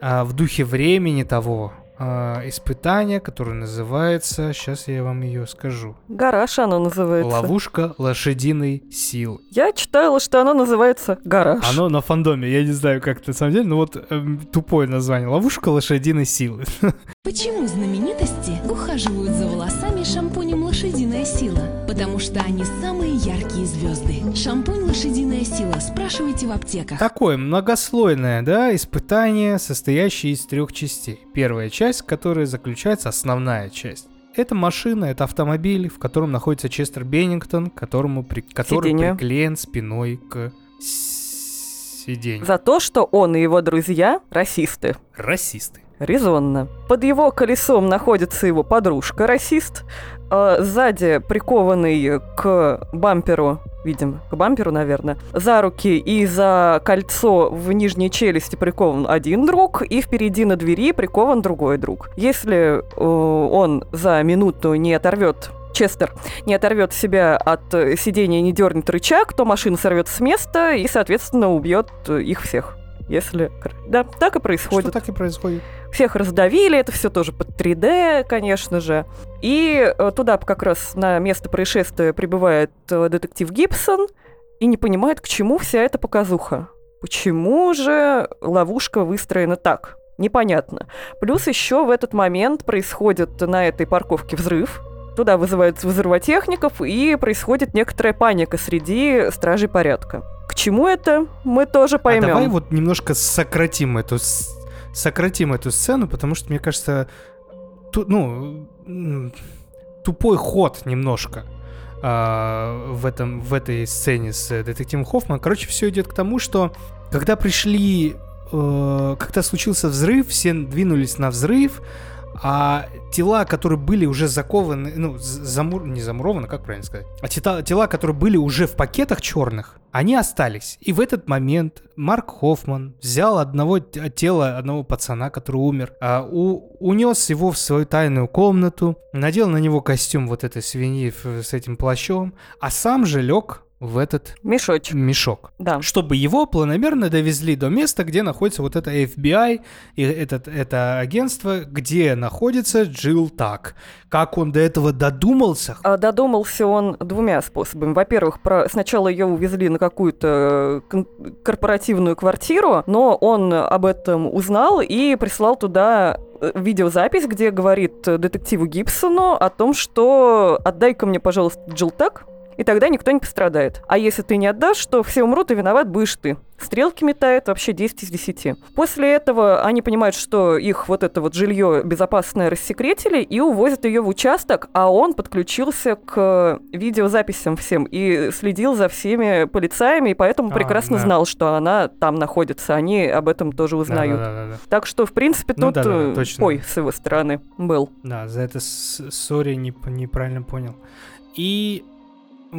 а, в духе времени того а, испытания, которое называется, сейчас я вам ее скажу, Гараж оно называется. ловушка лошадиной сил. Я читала, что оно называется гараж. Оно на фандоме, я не знаю, как это на самом деле, но вот эм, тупое название. Ловушка лошадиной силы. Почему знаменитости ухаживают за волосами шампунем «Лошадиная сила»? Потому что они самые яркие звезды. Шампунь «Лошадиная сила» спрашивайте в аптеках. Такое многослойное, да, испытание, состоящее из трех частей. Первая часть, в которой заключается основная часть. Это машина, это автомобиль, в котором находится Честер Беннингтон, которому при... который Сиденье. приклеен спиной к сиденью. За то, что он и его друзья расисты. Расисты. Резонно. Под его колесом находится его подружка, расист. А сзади прикованный к бамперу, видим, к бамперу, наверное, за руки и за кольцо в нижней челюсти прикован один друг, и впереди на двери прикован другой друг. Если э, он за минуту не оторвет Честер не оторвет себя от э, сидения и не дернет рычаг, то машина сорвется с места и, соответственно, убьет э, их всех. Если... Да, так и происходит. Что так и происходит. Всех раздавили, это все тоже под 3D, конечно же. И э, туда как раз на место происшествия прибывает э, детектив Гибсон и не понимает, к чему вся эта показуха. Почему же ловушка выстроена так? Непонятно. Плюс еще в этот момент происходит на этой парковке взрыв. Туда вызывают взрывотехников, и происходит некоторая паника среди стражей порядка. К чему это, мы тоже поймем. А давай вот немножко сократим эту сократим эту сцену, потому что мне кажется, ту- ну тупой ход немножко а, в этом в этой сцене с э, детективом Хоффман. Короче, все идет к тому, что когда пришли, э, когда случился взрыв, все двинулись на взрыв, А тела, которые были уже закованы, ну, замур... не замурованы, как правильно сказать, а тела, тела, которые были уже в пакетах черных, они остались. И в этот момент Марк Хоффман взял одного т- тело одного пацана, который умер, а, у- унес его в свою тайную комнату, надел на него костюм вот этой свиньи с этим плащом, а сам же лег в этот Мешочек, мешок да. чтобы его планомерно довезли до места, где находится вот это FBI, и этот, это агентство, где находится Джилл Так. Как он до этого додумался? А Додумался он двумя способами. Во-первых, про... сначала ее увезли на какую-то э, корпоративную квартиру, но он об этом узнал и прислал туда э, видеозапись, где говорит э, детективу Гибсону о том, что отдай-ка мне, пожалуйста, Джилтак, и тогда никто не пострадает. А если ты не отдашь, то все умрут, и виноват будешь ты. Стрелки метает вообще 10 из 10. После этого они понимают, что их вот это вот жилье безопасное рассекретили и увозят ее в участок, а он подключился к видеозаписям всем и следил за всеми полицаями, и поэтому А, прекрасно да. знал, что она там находится. Они об этом тоже узнают. Да-да-да-да. Так что, в принципе, Ну тут да-да-да, э, точно. ой с его стороны был. Да, за это сори не, неправильно понял. И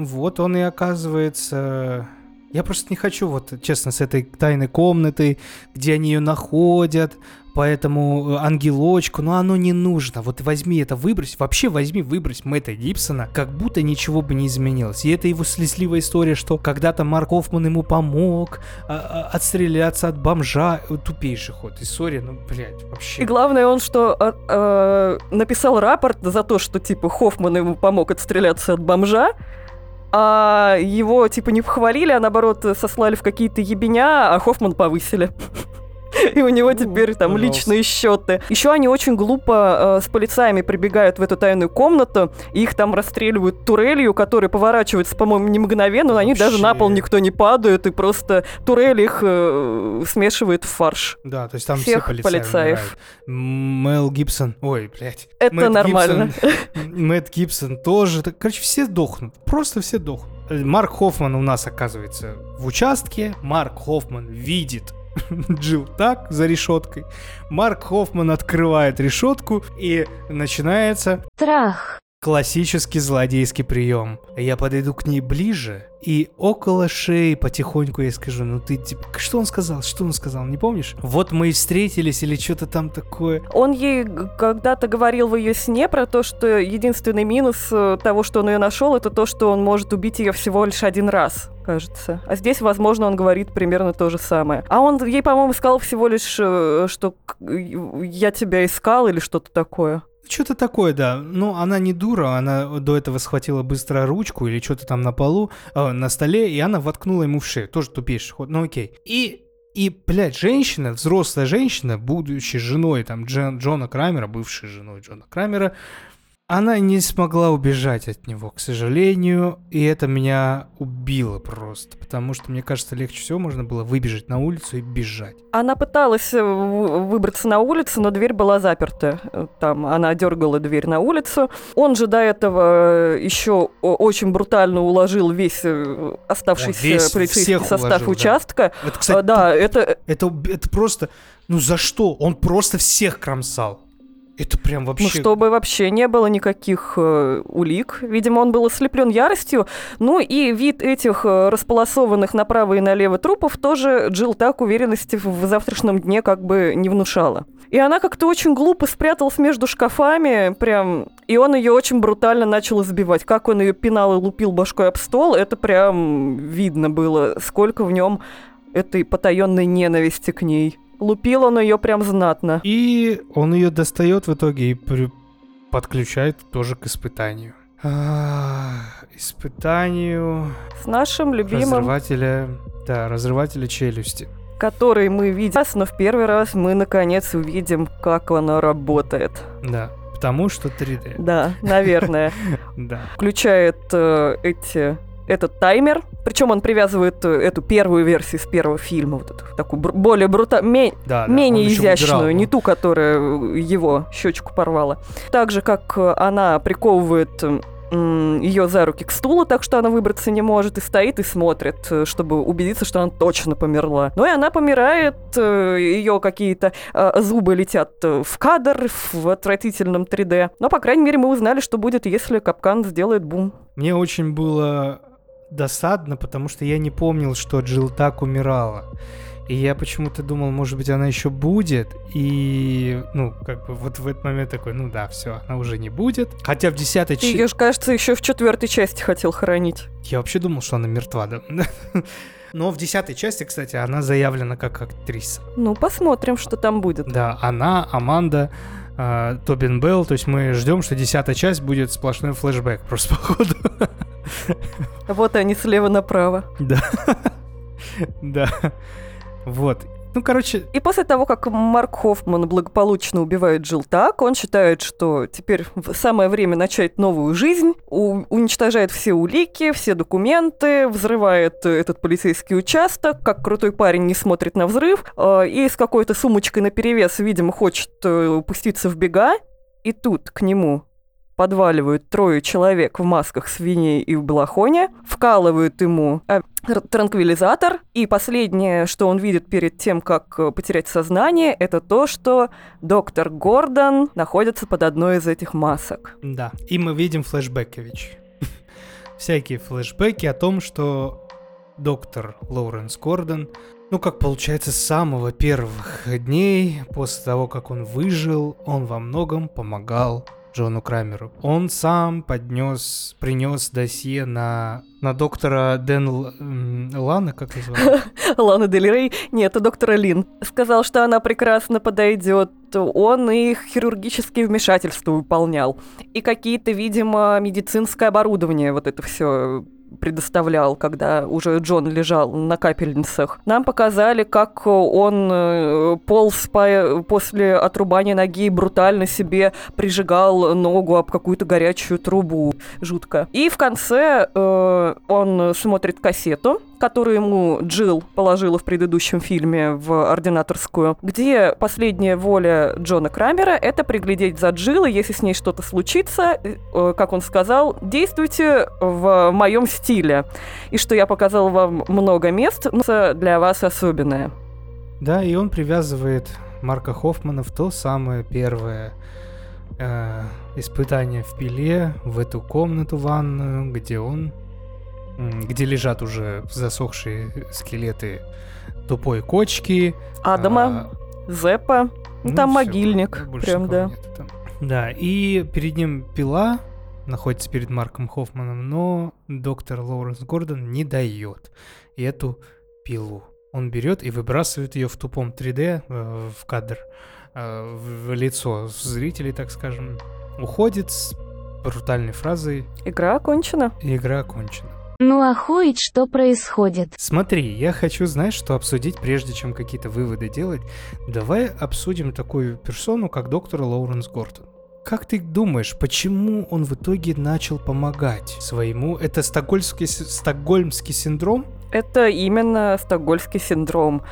вот он и оказывается... Я просто не хочу, вот, честно, с этой тайной комнаты, где они ее находят, поэтому э, ангелочку, но оно не нужно. Вот возьми это, выбрось, вообще возьми, выбрось Мэтта Гибсона, как будто ничего бы не изменилось. И это его слезливая история, что когда-то Марк Хоффман ему помог а, а, отстреляться от бомжа. Тупейший ход. История, ну, блядь, вообще. И главное, он что, а, а, написал рапорт за то, что, типа, Хоффман ему помог отстреляться от бомжа, а его, типа, не похвалили, а наоборот сослали в какие-то ебеня, а Хоффман повысили. И у него Ну, теперь там пожалуйста. личные счеты. Еще они очень глупо э, с полицаями прибегают в эту тайную комнату, и их там расстреливают турелью, которая поворачивается, по-моему, не мгновенно, но они даже на пол Вообще. никто не падают, и просто турель их э, смешивает в фарш. Да, то есть там Всех все полицаи полицаев. умирают. Мел Гибсон, ой, блядь. Это Мэтт нормально. Гибсон- Мэтт Гибсон тоже. Короче, все дохнут. Просто все дохнут. Марк Хоффман у нас оказывается в участке. Марк Хоффман видит Джилл так за решеткой. Марк Хоффман открывает решетку и начинается Трах. Классический злодейский прием. Я подойду к ней ближе и около шеи потихоньку я скажу, ну ты типа, что он сказал, что он сказал, не помнишь? Вот мы и встретились или что-то там такое. Он ей когда-то говорил в ее сне про то, что единственный минус э, того, что он ее нашел, это то, что он может убить ее всего лишь один раз, кажется. А здесь, возможно, он говорит примерно то же самое. А он ей, по-моему, сказал всего лишь, э, что я тебя искал или что-то такое. Что-то такое, да. Ну, она не дура, она до этого схватила быстро ручку или что-то там на полу, э, на столе, и она воткнула ему в шею. Тоже тупейший ход, ну окей. И и, блядь, женщина, взрослая женщина, будучи женой там Джон- Джона Крамера, бывшей женой Джона Крамера, она не смогла убежать от него, к сожалению, и это меня убило просто, потому что, мне кажется, легче всего можно было выбежать на улицу и бежать. Она пыталась э, выбраться на улицу, но дверь была заперта. Э, Там она дергала дверь на улицу. Он же до этого еще очень брутально уложил весь э, оставшийся Он весь полицейский состав уложил, да. участка. Это, А, кстати, да, это Это, это просто... Ну за что? Он просто всех кромсал. Это прям Ну, вообще... чтобы вообще не было никаких э, улик. Видимо, он был ослеплен яростью. Ну и вид этих э, располосованных направо и налево трупов тоже Джилл так уверенности в завтрашнем дне как бы не внушала. И она как-то очень глупо спряталась между шкафами, прям, и он ее очень брутально начал избивать. Как он ее пинал и лупил башкой об стол, это прям видно было, сколько в нем этой потаенной ненависти к ней. Лупил он ее прям знатно. И он ее достает в итоге и при- подключает тоже к испытанию. А, испытанию С нашим любимым разрывателя... Да, разрывателя челюсти. который мы видим, но в первый раз мы наконец увидим, как оно работает. Да, потому что 3D. Да, наверное. Да. Включает э, эти этот таймер, причем он привязывает э, эту первую версию с первого фильма, вот эту такую бр- более брута, ме- Да, да, менее изящную, выбирал, не ту, которая э, его щечку порвала. Так же, как э, она приковывает ее за руки к стулу, так что она выбраться не может, и стоит и смотрит, чтобы убедиться, что она точно померла. Ну и она помирает, ее какие-то зубы летят в кадр в отвратительном 3D. Но, по крайней мере, мы узнали, что будет, если капкан сделает бум. Мне очень было досадно, потому что я не помнил, что Джилл так умирала. И я почему-то думал, может быть, она еще будет. И, ну, как бы вот в этот момент такой, ну да, все, она уже не будет. Хотя в десятой части... ее, кажется, еще в четвертой части хотел хоронить. Я вообще думал, что она мертва, да. Но в десятой части, кстати, она заявлена как актриса. Ну, посмотрим, что там будет. Да, она, Аманда, э, Тобин Белл. То есть мы ждем, что десятая часть будет сплошной флешбэк просто походу. Вот они слева направо. Да. Да. Вот. Ну, короче, И после того, как Марк Хоффман благополучно убивает Джилл так, он считает, что теперь самое время начать новую жизнь, уничтожает все улики, все документы, взрывает э, этот полицейский участок, как крутой парень не смотрит на взрыв, э, и с какой-то сумочкой на перевес, видимо, хочет э, пуститься в бега, и тут к нему подваливают трое человек в масках свиней и в балахоне, вкалывают ему тр- транквилизатор, и последнее, что он видит перед тем, как э, потерять сознание, это то, что доктор Гордон находится под одной из этих масок. да. И мы видим флешбеки, ведь. Всякие флешбеки о том, что доктор Лоуренс Гордон, ну, как получается, с самого первых дней, после того, как он выжил, он во многом помогал Джону Крамеру. Он сам поднес, принес досье на, на доктора Дэн Л- Лана, как называется? Лана Дель Рей, нет, это доктора Лин. Сказал, что она прекрасно подойдет. Он их хирургические вмешательства выполнял. И какие-то, видимо, медицинское оборудование вот это все предоставлял, когда уже Джон лежал на капельницах. Нам показали, как он э, полз по- после отрубания ноги и брутально себе прижигал ногу об какую-то горячую трубу. Жутко. И в конце э, он смотрит кассету, которую ему Джилл положила в предыдущем фильме в ординаторскую, где последняя воля Джона Крамера — это приглядеть за Джилл, и если с ней что-то случится, э, как он сказал, действуйте в моем стиле. И что я показал вам много мест, но для вас особенное. Да, и он привязывает Марка Хоффмана в то самое первое э, испытание в пиле, в эту комнату ванную, где он, где лежат уже засохшие скелеты тупой кочки. Адама, Зеппа, ну, там всё, могильник, прям, да. там. Да, и перед ним пила находится перед Марком Хоффманом, но доктор Лоуренс Гордон не дает эту пилу. Он берет и выбрасывает ее в тупом 3D э, в кадр, э, в лицо зрителей, так скажем. Уходит с брутальной фразой Игра окончена. «Игра окончена». Ну а хуить, что происходит? Смотри, я хочу, знаешь, что обсудить, прежде чем какие-то выводы делать. Давай обсудим такую персону, как доктор Лоуренс Гордон. Как ты думаешь, почему он в итоге начал помогать своему? Это стокгольмский, стокгольмский синдром? Это именно стокгольмский синдром.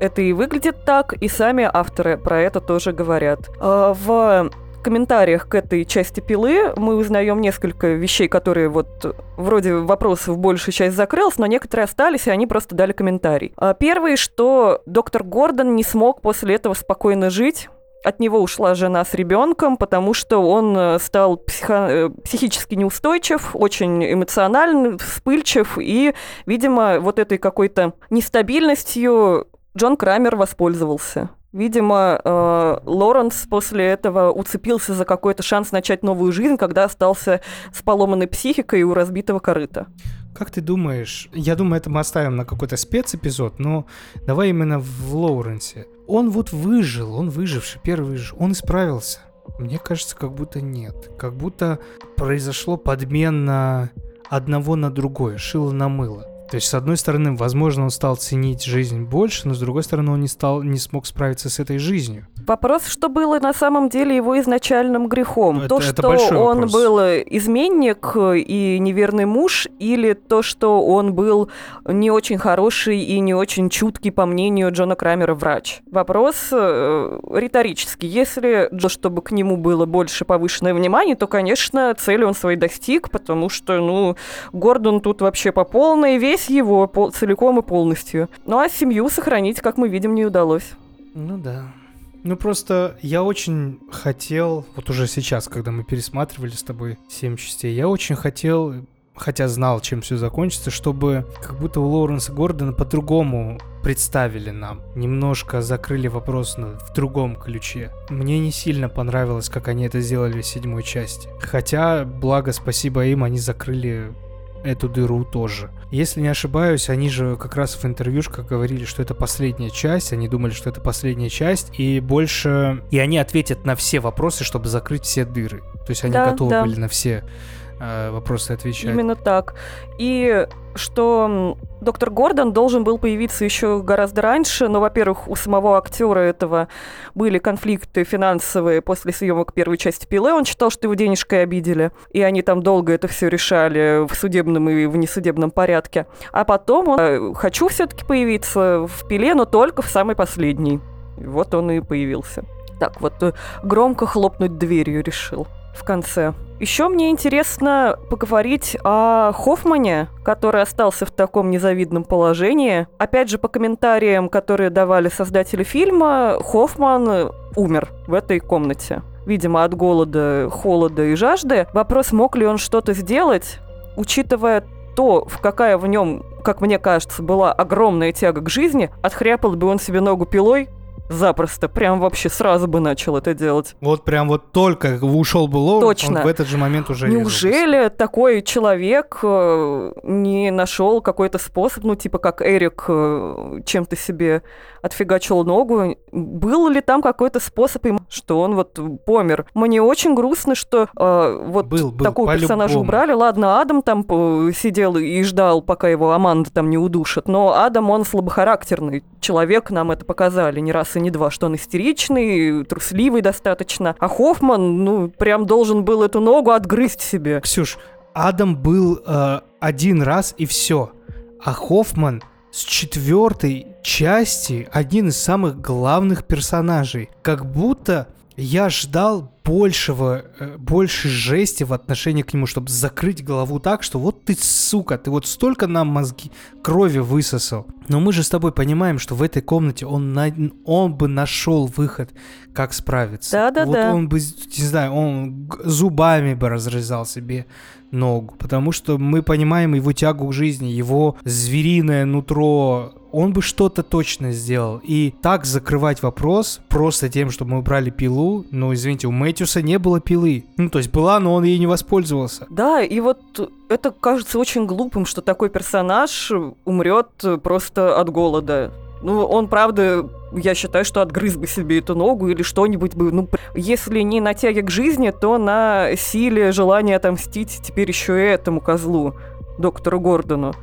Это и выглядит так, и сами авторы про это тоже говорят. А, В комментариях к этой части пилы мы узнаем несколько вещей, которые вот вроде вопросов большая часть закрылась, но некоторые остались, и они просто дали комментарий. А, Первый, что доктор Гордон не смог после этого спокойно жить, от него ушла жена с ребенком, потому что он э, стал психо- э, психически неустойчив, очень эмоциональный, вспыльчив, и, видимо, вот этой какой-то нестабильностью Джон Крамер воспользовался. Видимо, э, Лоренс после этого уцепился за какой-то шанс начать новую жизнь, когда остался с поломанной психикой у разбитого корыта. Как ты думаешь? Я думаю, это мы оставим на какой-то спецэпизод, но давай именно в Лоуренсе. Он вот выжил, он выживший, первый выжил, он исправился. Мне кажется, как будто нет. Как будто произошло подмена одного на другое, шило на мыло. То есть, с одной стороны, возможно, он стал ценить жизнь больше, но с другой стороны, он не стал, не смог справиться с этой жизнью. Вопрос, что было на самом деле его изначальным грехом. Это- то, это что он вопрос. был изменник и неверный муж, или то, что он был не очень хороший и не очень чуткий, по мнению Джона Крамера, врач. Вопрос э, риторический. Если чтобы к нему было больше повышенное внимание, то, конечно, цели он своей достиг, потому что, ну, Гордон тут вообще по полной, весь его пол- целиком и полностью. Ну а семью сохранить, как мы видим, не удалось. Ну да. Ну просто я очень хотел, вот уже сейчас, когда мы пересматривали с тобой семь частей, я очень хотел, хотя знал, чем все закончится, чтобы как будто у Лоуренса Гордона по-другому представили нам. Немножко закрыли вопрос на- в другом ключе. Мне не сильно понравилось, как они это сделали в седьмой части. Хотя, благо, спасибо им, они закрыли эту дыру тоже. Если не ошибаюсь, они же как раз в интервьюшках говорили, что это последняя часть, они думали, что это последняя часть, и больше... И они ответят на все вопросы, чтобы закрыть все дыры. То есть они Да, готовы да. были на все вопросы отвечать. Именно так. И что доктор Гордон должен был появиться еще гораздо раньше, но, во-первых, у самого актера этого были конфликты финансовые после съемок первой части Пилы. Он считал, что его денежкой обидели, и они там долго это все решали в судебном и в несудебном порядке. А потом он э, хочу все-таки появиться в Пиле, но только в самый последний. Вот он и появился. Так вот, э, громко хлопнуть дверью решил в конце. Еще мне интересно поговорить о Хоффмане, который остался в таком незавидном положении. Опять же, по комментариям, которые давали создатели фильма, Хоффман умер в этой комнате. Видимо, от голода, холода и жажды. Вопрос, мог ли он что-то сделать, учитывая то, в какая в нем, как мне кажется, была огромная тяга к жизни, отхряпал бы он себе ногу пилой запросто, прям вообще сразу бы начал это делать. Вот прям вот только ушел бы Лоуренс, Точно. он в этот же момент уже. Неужели такой человек э, не нашел какой-то способ, ну, типа как Эрик э, чем-то себе отфигачил ногу? Был ли там какой-то способ, что он вот помер? Мне очень грустно, что э, вот Был, был, такого персонажа убрали. Ладно, Адам там э, сидел и ждал, пока его Аманда там не удушит, но Адам, он слабохарактерный человек, нам это показали не раз и не два, что он истеричный, трусливый достаточно, а Хоффман, ну, прям должен был эту ногу отгрызть себе. Ксюш, Адам был э, один раз и все. А Хоффман с четвертой части один из самых главных персонажей. Как будто я ждал большего, э, больше жести в отношении к нему, чтобы закрыть голову так, что вот ты, сука, ты вот столько нам мозги крови высосал. Но мы же с тобой понимаем, что в этой комнате он, на- он бы нашел выход, как справиться. Да-да-да. Вот он бы, не знаю, он зубами бы разрезал себе ногу, потому что мы понимаем его тягу к жизни, его звериное нутро, он бы что-то точно сделал. И так закрывать вопрос просто тем, что мы убрали пилу, ну, извините, у Мэтьюса не было пилы. Ну, то есть была, но он ей не воспользовался. Да, и вот это кажется очень глупым, что такой персонаж умрет просто от голода. Ну, он, правда, я считаю, что отгрыз бы себе эту ногу или что-нибудь бы, ну, если не на тяге к жизни, то на силе желания отомстить теперь еще и этому козлу, доктору Гордону.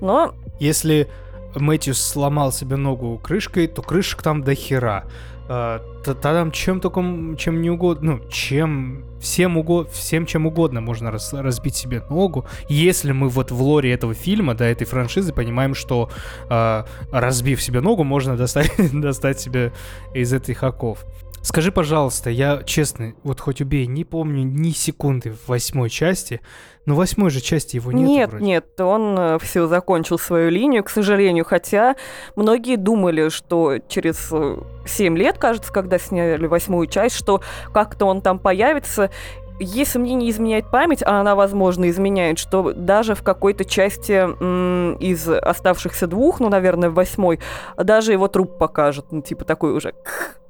Но Если Мэтьюс сломал себе ногу крышкой, то крышек там до хера. То там чем только, чем не угодно, ну, чем всем, уго- всем чем угодно можно рас- разбить себе ногу, если мы вот в лоре этого фильма, да, этой франшизы понимаем, что а, разбив себе ногу, можно достать, достать себе из этих оков. Скажи, пожалуйста, я честно, вот хоть убей, не помню ни секунды в восьмой части, но в восьмой же части его нет. нет, вроде. нет, он все закончил свою линию, к сожалению, хотя многие думали, что через 7 лет, кажется, когда сняли восьмую часть, что как-то он там появится. Если мне не изменяет память, а она, возможно, изменяет, что даже в какой-то части м, из оставшихся двух, ну, наверное, в восьмой, даже его труп покажет, ну, типа такой уже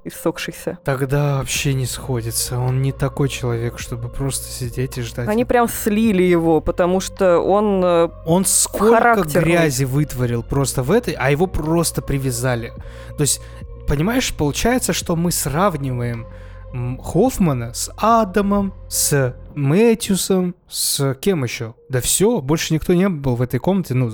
иссохшийся. Тогда вообще не сходится. Он не такой человек, чтобы просто сидеть и ждать. Они прям слили его, потому что он э, Он сколько характерный. грязи вытворил просто в этой, а его просто привязали. То есть, понимаешь, получается, что мы сравниваем Хоффмана с Адамом, с Мэтьюсом, с кем еще? Да все, больше никто не был в этой комнате, ну,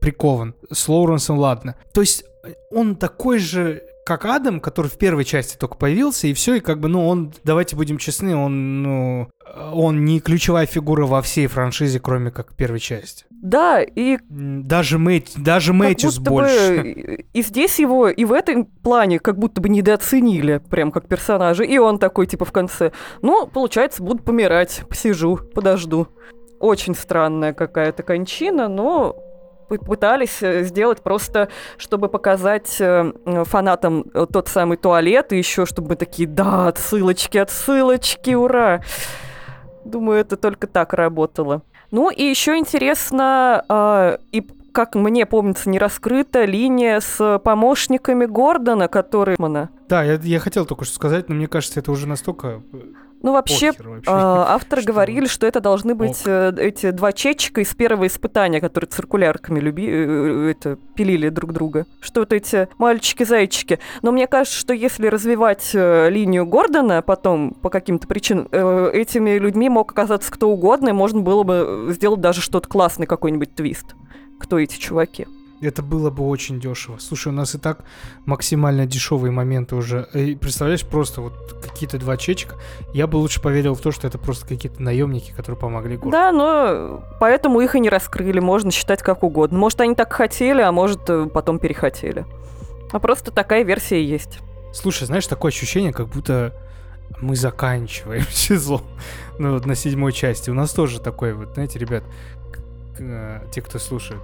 прикован. С Лоуренсом, ладно. То есть э, он такой же как Адам, который в первой части только появился, и все, и как бы, ну, он, давайте будем честны, он, ну, он не ключевая фигура во всей франшизе, кроме как первой части. Да, и Даже, Мэть, даже Мэтьюс больше. и- здесь его, и в этом плане как будто бы недооценили, прям как персонажа. И он такой, типа, в конце, ну, получается, буду помирать, посижу, подожду. Очень странная какая-то кончина, но пытались э, сделать просто, чтобы показать э, э, фанатам э, тот самый туалет, и еще чтобы такие, да, отсылочки, отсылочки, ура! Думаю, это только так работало. Ну и еще интересно, а, и как мне помнится, не раскрыта линия с помощниками Гордона, которые... Да, я, я хотел только что сказать, но мне кажется, это уже настолько э, Ну вообще, похер вообще. а, авторы Что? говорили, что это должны быть э, эти два чечика из первого испытания, которые циркулярками люби, э, это, пилили друг друга. Что вот эти мальчики-зайчики. Но мне кажется, что если развивать э, линию Гордона потом по каким-то причинам, э, этими людьми мог оказаться кто угодно, и можно было бы сделать даже что-то классный какой-нибудь твист. Кто эти чуваки? Это было бы очень дешево. Слушай, у нас и так максимально дешевые моменты уже. И представляешь, просто вот какие-то два чечика. Я бы лучше поверил в то, что это просто какие-то наемники, которые помогли городу. Да, но поэтому их и не раскрыли, можно считать как угодно. Может, они так хотели, а может, э, потом перехотели. А просто такая версия есть. Слушай, знаешь, такое ощущение, как будто мы заканчиваем сезон. Ну вот на седьмой части. У нас тоже такое вот, знаете, ребят, э, те, кто слушает,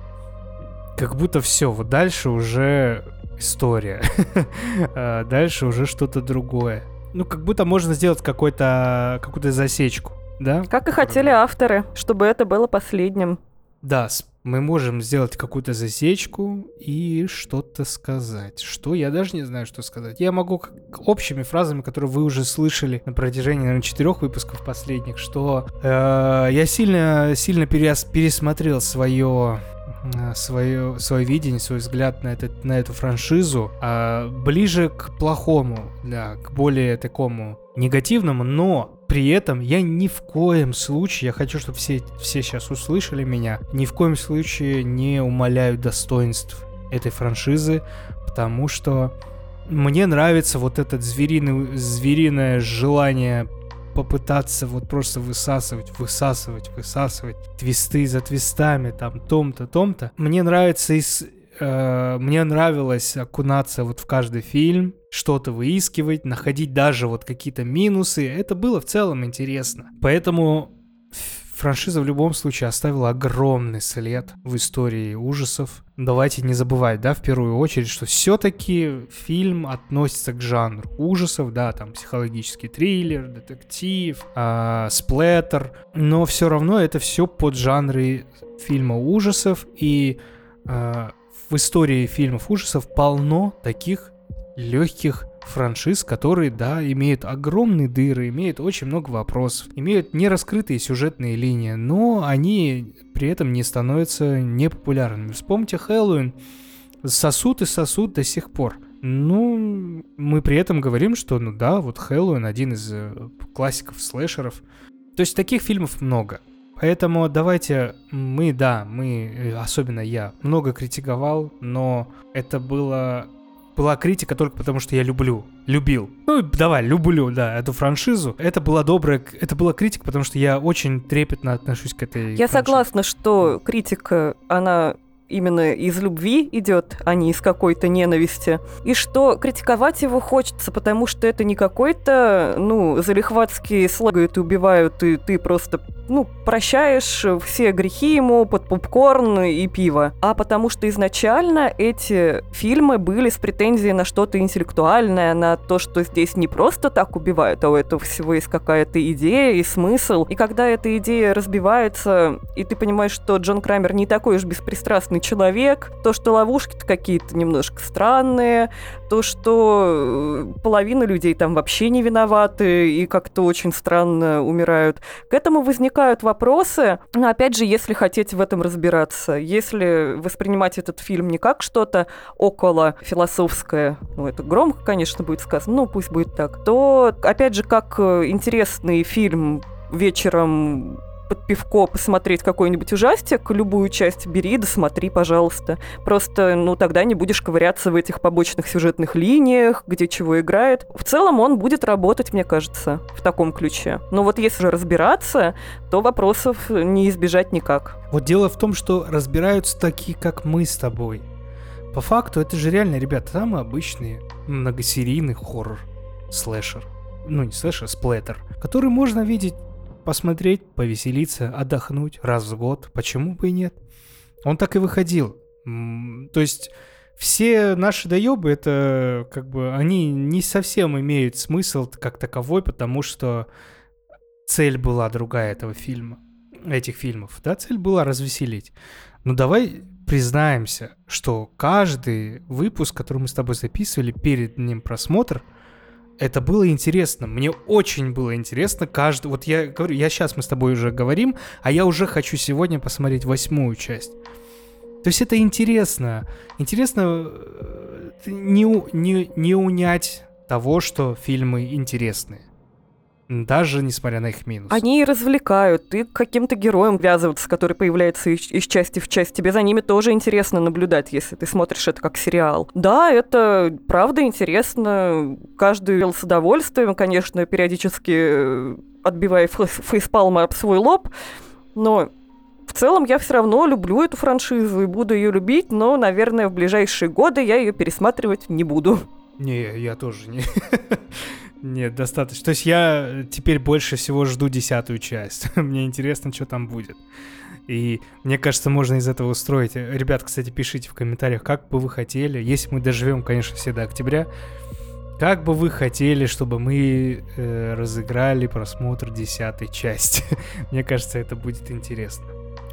как будто все, вот дальше уже история. А дальше уже что-то другое. Ну, как будто можно сделать какой-то какую-то засечку, да? Как и хотели авторы, чтобы это было последним. Да, мы можем сделать какую-то засечку и что-то сказать. Что? Я даже не знаю, что сказать. Я могу общими фразами, которые вы уже слышали на протяжении, наверное, четырех выпусков последних, что э, я сильно, сильно перес- пересмотрел свое свое, свое видение, свой взгляд на, этот, на эту франшизу а, ближе к плохому, да, к более такому негативному, но при этом я ни в коем случае, я хочу, чтобы все, все сейчас услышали меня, ни в коем случае не умаляю достоинств этой франшизы, потому что мне нравится вот этот звериный, звериное желание попытаться вот просто высасывать, высасывать, высасывать твисты за твистами, там, том-то, том-то. Мне нравится из... э, мне нравилось окунаться вот в каждый фильм, что-то выискивать, находить даже вот какие-то минусы. Это было в целом интересно. Поэтому франшиза в любом случае оставила огромный след в истории ужасов. Давайте не забывать, да, в первую очередь, что все-таки фильм относится к жанру ужасов, да, там психологический триллер, детектив, а, сплэттер, но все равно это все под жанры фильма ужасов, и а, в истории фильмов ужасов полно таких легких франшиз, которые, да, имеют огромные дыры, имеют очень много вопросов, имеют нераскрытые сюжетные линии, но они при этом не становятся непопулярными. Вспомните Хэллоуин, сосуд и сосуд до сих пор. Ну, мы при этом говорим, что, ну да, вот Хэллоуин один из э, классиков слэшеров. То есть таких фильмов много. Поэтому давайте мы, да, мы, э, особенно я, много критиковал, но это было была критика только потому, что я люблю, любил. Ну, давай, люблю, да, эту франшизу. Это была добрая, это была критика, потому что я очень трепетно отношусь к этой Я франшизе. согласна, что критика, она именно из любви идет, а не из какой-то ненависти. И что критиковать его хочется, потому что это не какой-то, ну, залихватские слагают и убивают, и ты просто, ну, прощаешь все грехи ему под попкорн и пиво. А потому что изначально эти фильмы были с претензией на что-то интеллектуальное, на то, что здесь не просто так убивают, а у этого всего есть какая-то идея и смысл. И когда эта идея разбивается, и ты понимаешь, что Джон Крамер не такой уж беспристрастный человек, то, что ловушки-то какие-то немножко странные, то, что э, половина людей там вообще не виноваты и как-то очень странно умирают. К этому возникают вопросы, но опять же, если хотеть в этом разбираться, если воспринимать этот фильм не как что-то около философское, ну это громко, конечно, будет сказано, ну пусть будет так, то опять же, как э, интересный фильм вечером под пивко посмотреть какой-нибудь ужастик, любую часть бери, досмотри, пожалуйста. Просто, ну, тогда не будешь ковыряться в этих побочных сюжетных линиях, где чего играет. В целом он будет работать, мне кажется, в таком ключе. Но вот если же разбираться, то вопросов не избежать никак. Вот дело в том, что разбираются такие, как мы с тобой. По факту, это же реально, ребята, самый обычный многосерийный хоррор. Слэшер. Ну, не слэшер, а сплэттер. Который можно видеть, посмотреть, повеселиться, отдохнуть раз в год. Почему бы и нет? Он так и выходил. То есть все наши доебы, это как бы, они не совсем имеют смысл как таковой, потому что цель была другая этого фильма, этих фильмов, да, цель была развеселить. Ну давай признаемся, что каждый выпуск, который мы с тобой записывали перед ним просмотр, это было интересно. Мне очень было интересно каждый... Вот я говорю, я сейчас мы с тобой уже говорим, а я уже хочу сегодня посмотреть восьмую часть. То есть это интересно. Интересно э, не, не, не унять того, что фильмы интересные. Даже несмотря на их минусы. Они и развлекают, и к каким-то героям ввязываться, который появляется из, из части в часть. Тебе за ними тоже интересно наблюдать, если ты смотришь это как сериал. Да, это правда интересно. Каждый ел с удовольствием, конечно, периодически э, отбивая фейс- фейспалмы об свой лоб, но в целом я все равно люблю эту франшизу и буду ее любить, но, наверное, в ближайшие годы я ее пересматривать не буду. Не, я тоже не. Нет, достаточно. То есть я теперь больше всего жду десятую часть. Мне интересно, что там будет. И мне кажется, можно из этого устроить. Ребят, кстати, пишите в комментариях, как бы вы хотели, если мы доживем, конечно, все до октября, как бы вы хотели, чтобы мы э, разыграли просмотр десятой части. Мне кажется, это будет интересно.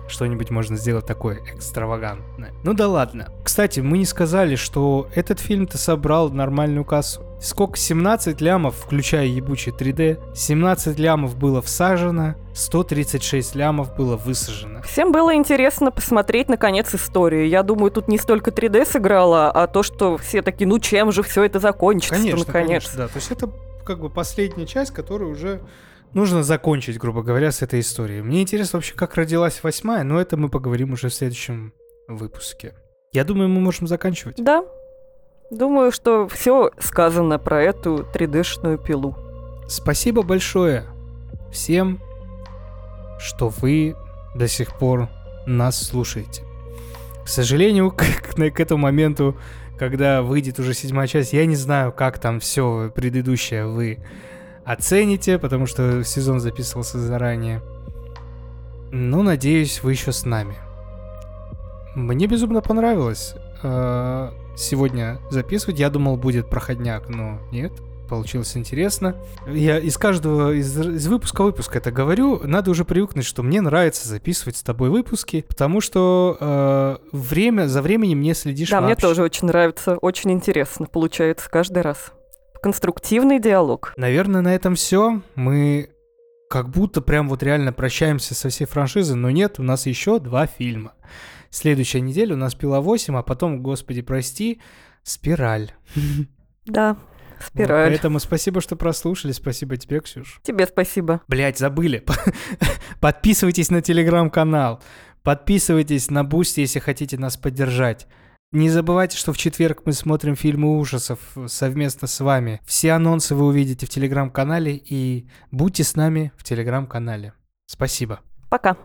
Что-нибудь можно сделать такое экстравагантное. Ну да ладно. Кстати, мы не сказали, что этот фильм-то собрал нормальную кассу. Сколько? 17 лямов, включая ебучий 3D. 17 лямов было всажено, 136 лямов было высажено. Всем было интересно посмотреть, наконец, историю. Я думаю, тут не столько 3D сыграло, а то, что все такие, ну чем же все это закончится, Конечно, наконец. конечно, да. То есть это как бы последняя часть, которую уже нужно закончить, грубо говоря, с этой историей. Мне интересно вообще, как родилась восьмая, но это мы поговорим уже в следующем выпуске. Я думаю, мы можем заканчивать. Да. Думаю, что все сказано про эту 3D-шную пилу. Спасибо большое всем, что вы до сих пор нас слушаете. К сожалению, к, к- к этому моменту, когда выйдет уже седьмая часть, я не знаю, как там все предыдущее вы оцените, потому что сезон записывался заранее. Но надеюсь, вы еще с нами. Мне безумно понравилось э, сегодня записывать. Я думал, будет проходняк, но нет. Получилось интересно. Я из каждого, из, из выпуска в выпуск это говорю. Надо уже привыкнуть, что мне нравится записывать с тобой выпуски, потому что э, время, за временем не следишь да, мне вообще. тоже очень нравится, очень интересно получается каждый раз. Конструктивный диалог. Наверное, на этом все. Мы как будто прям вот реально прощаемся со всей франшизой, но нет, у нас еще два фильма. Следующая неделя у нас «Пила 8», а потом, господи, прости, «Спираль». Да, Вот, спираль. поэтому спасибо, что прослушали. Спасибо тебе, Ксюш. Тебе спасибо. Блять, забыли. Подписывайтесь на телеграм-канал. Подписывайтесь на Boosty, если хотите нас поддержать. Не забывайте, что в четверг мы смотрим фильмы ужасов совместно с вами. Все анонсы вы увидите в телеграм-канале и будьте с нами в телеграм-канале. Спасибо. Пока.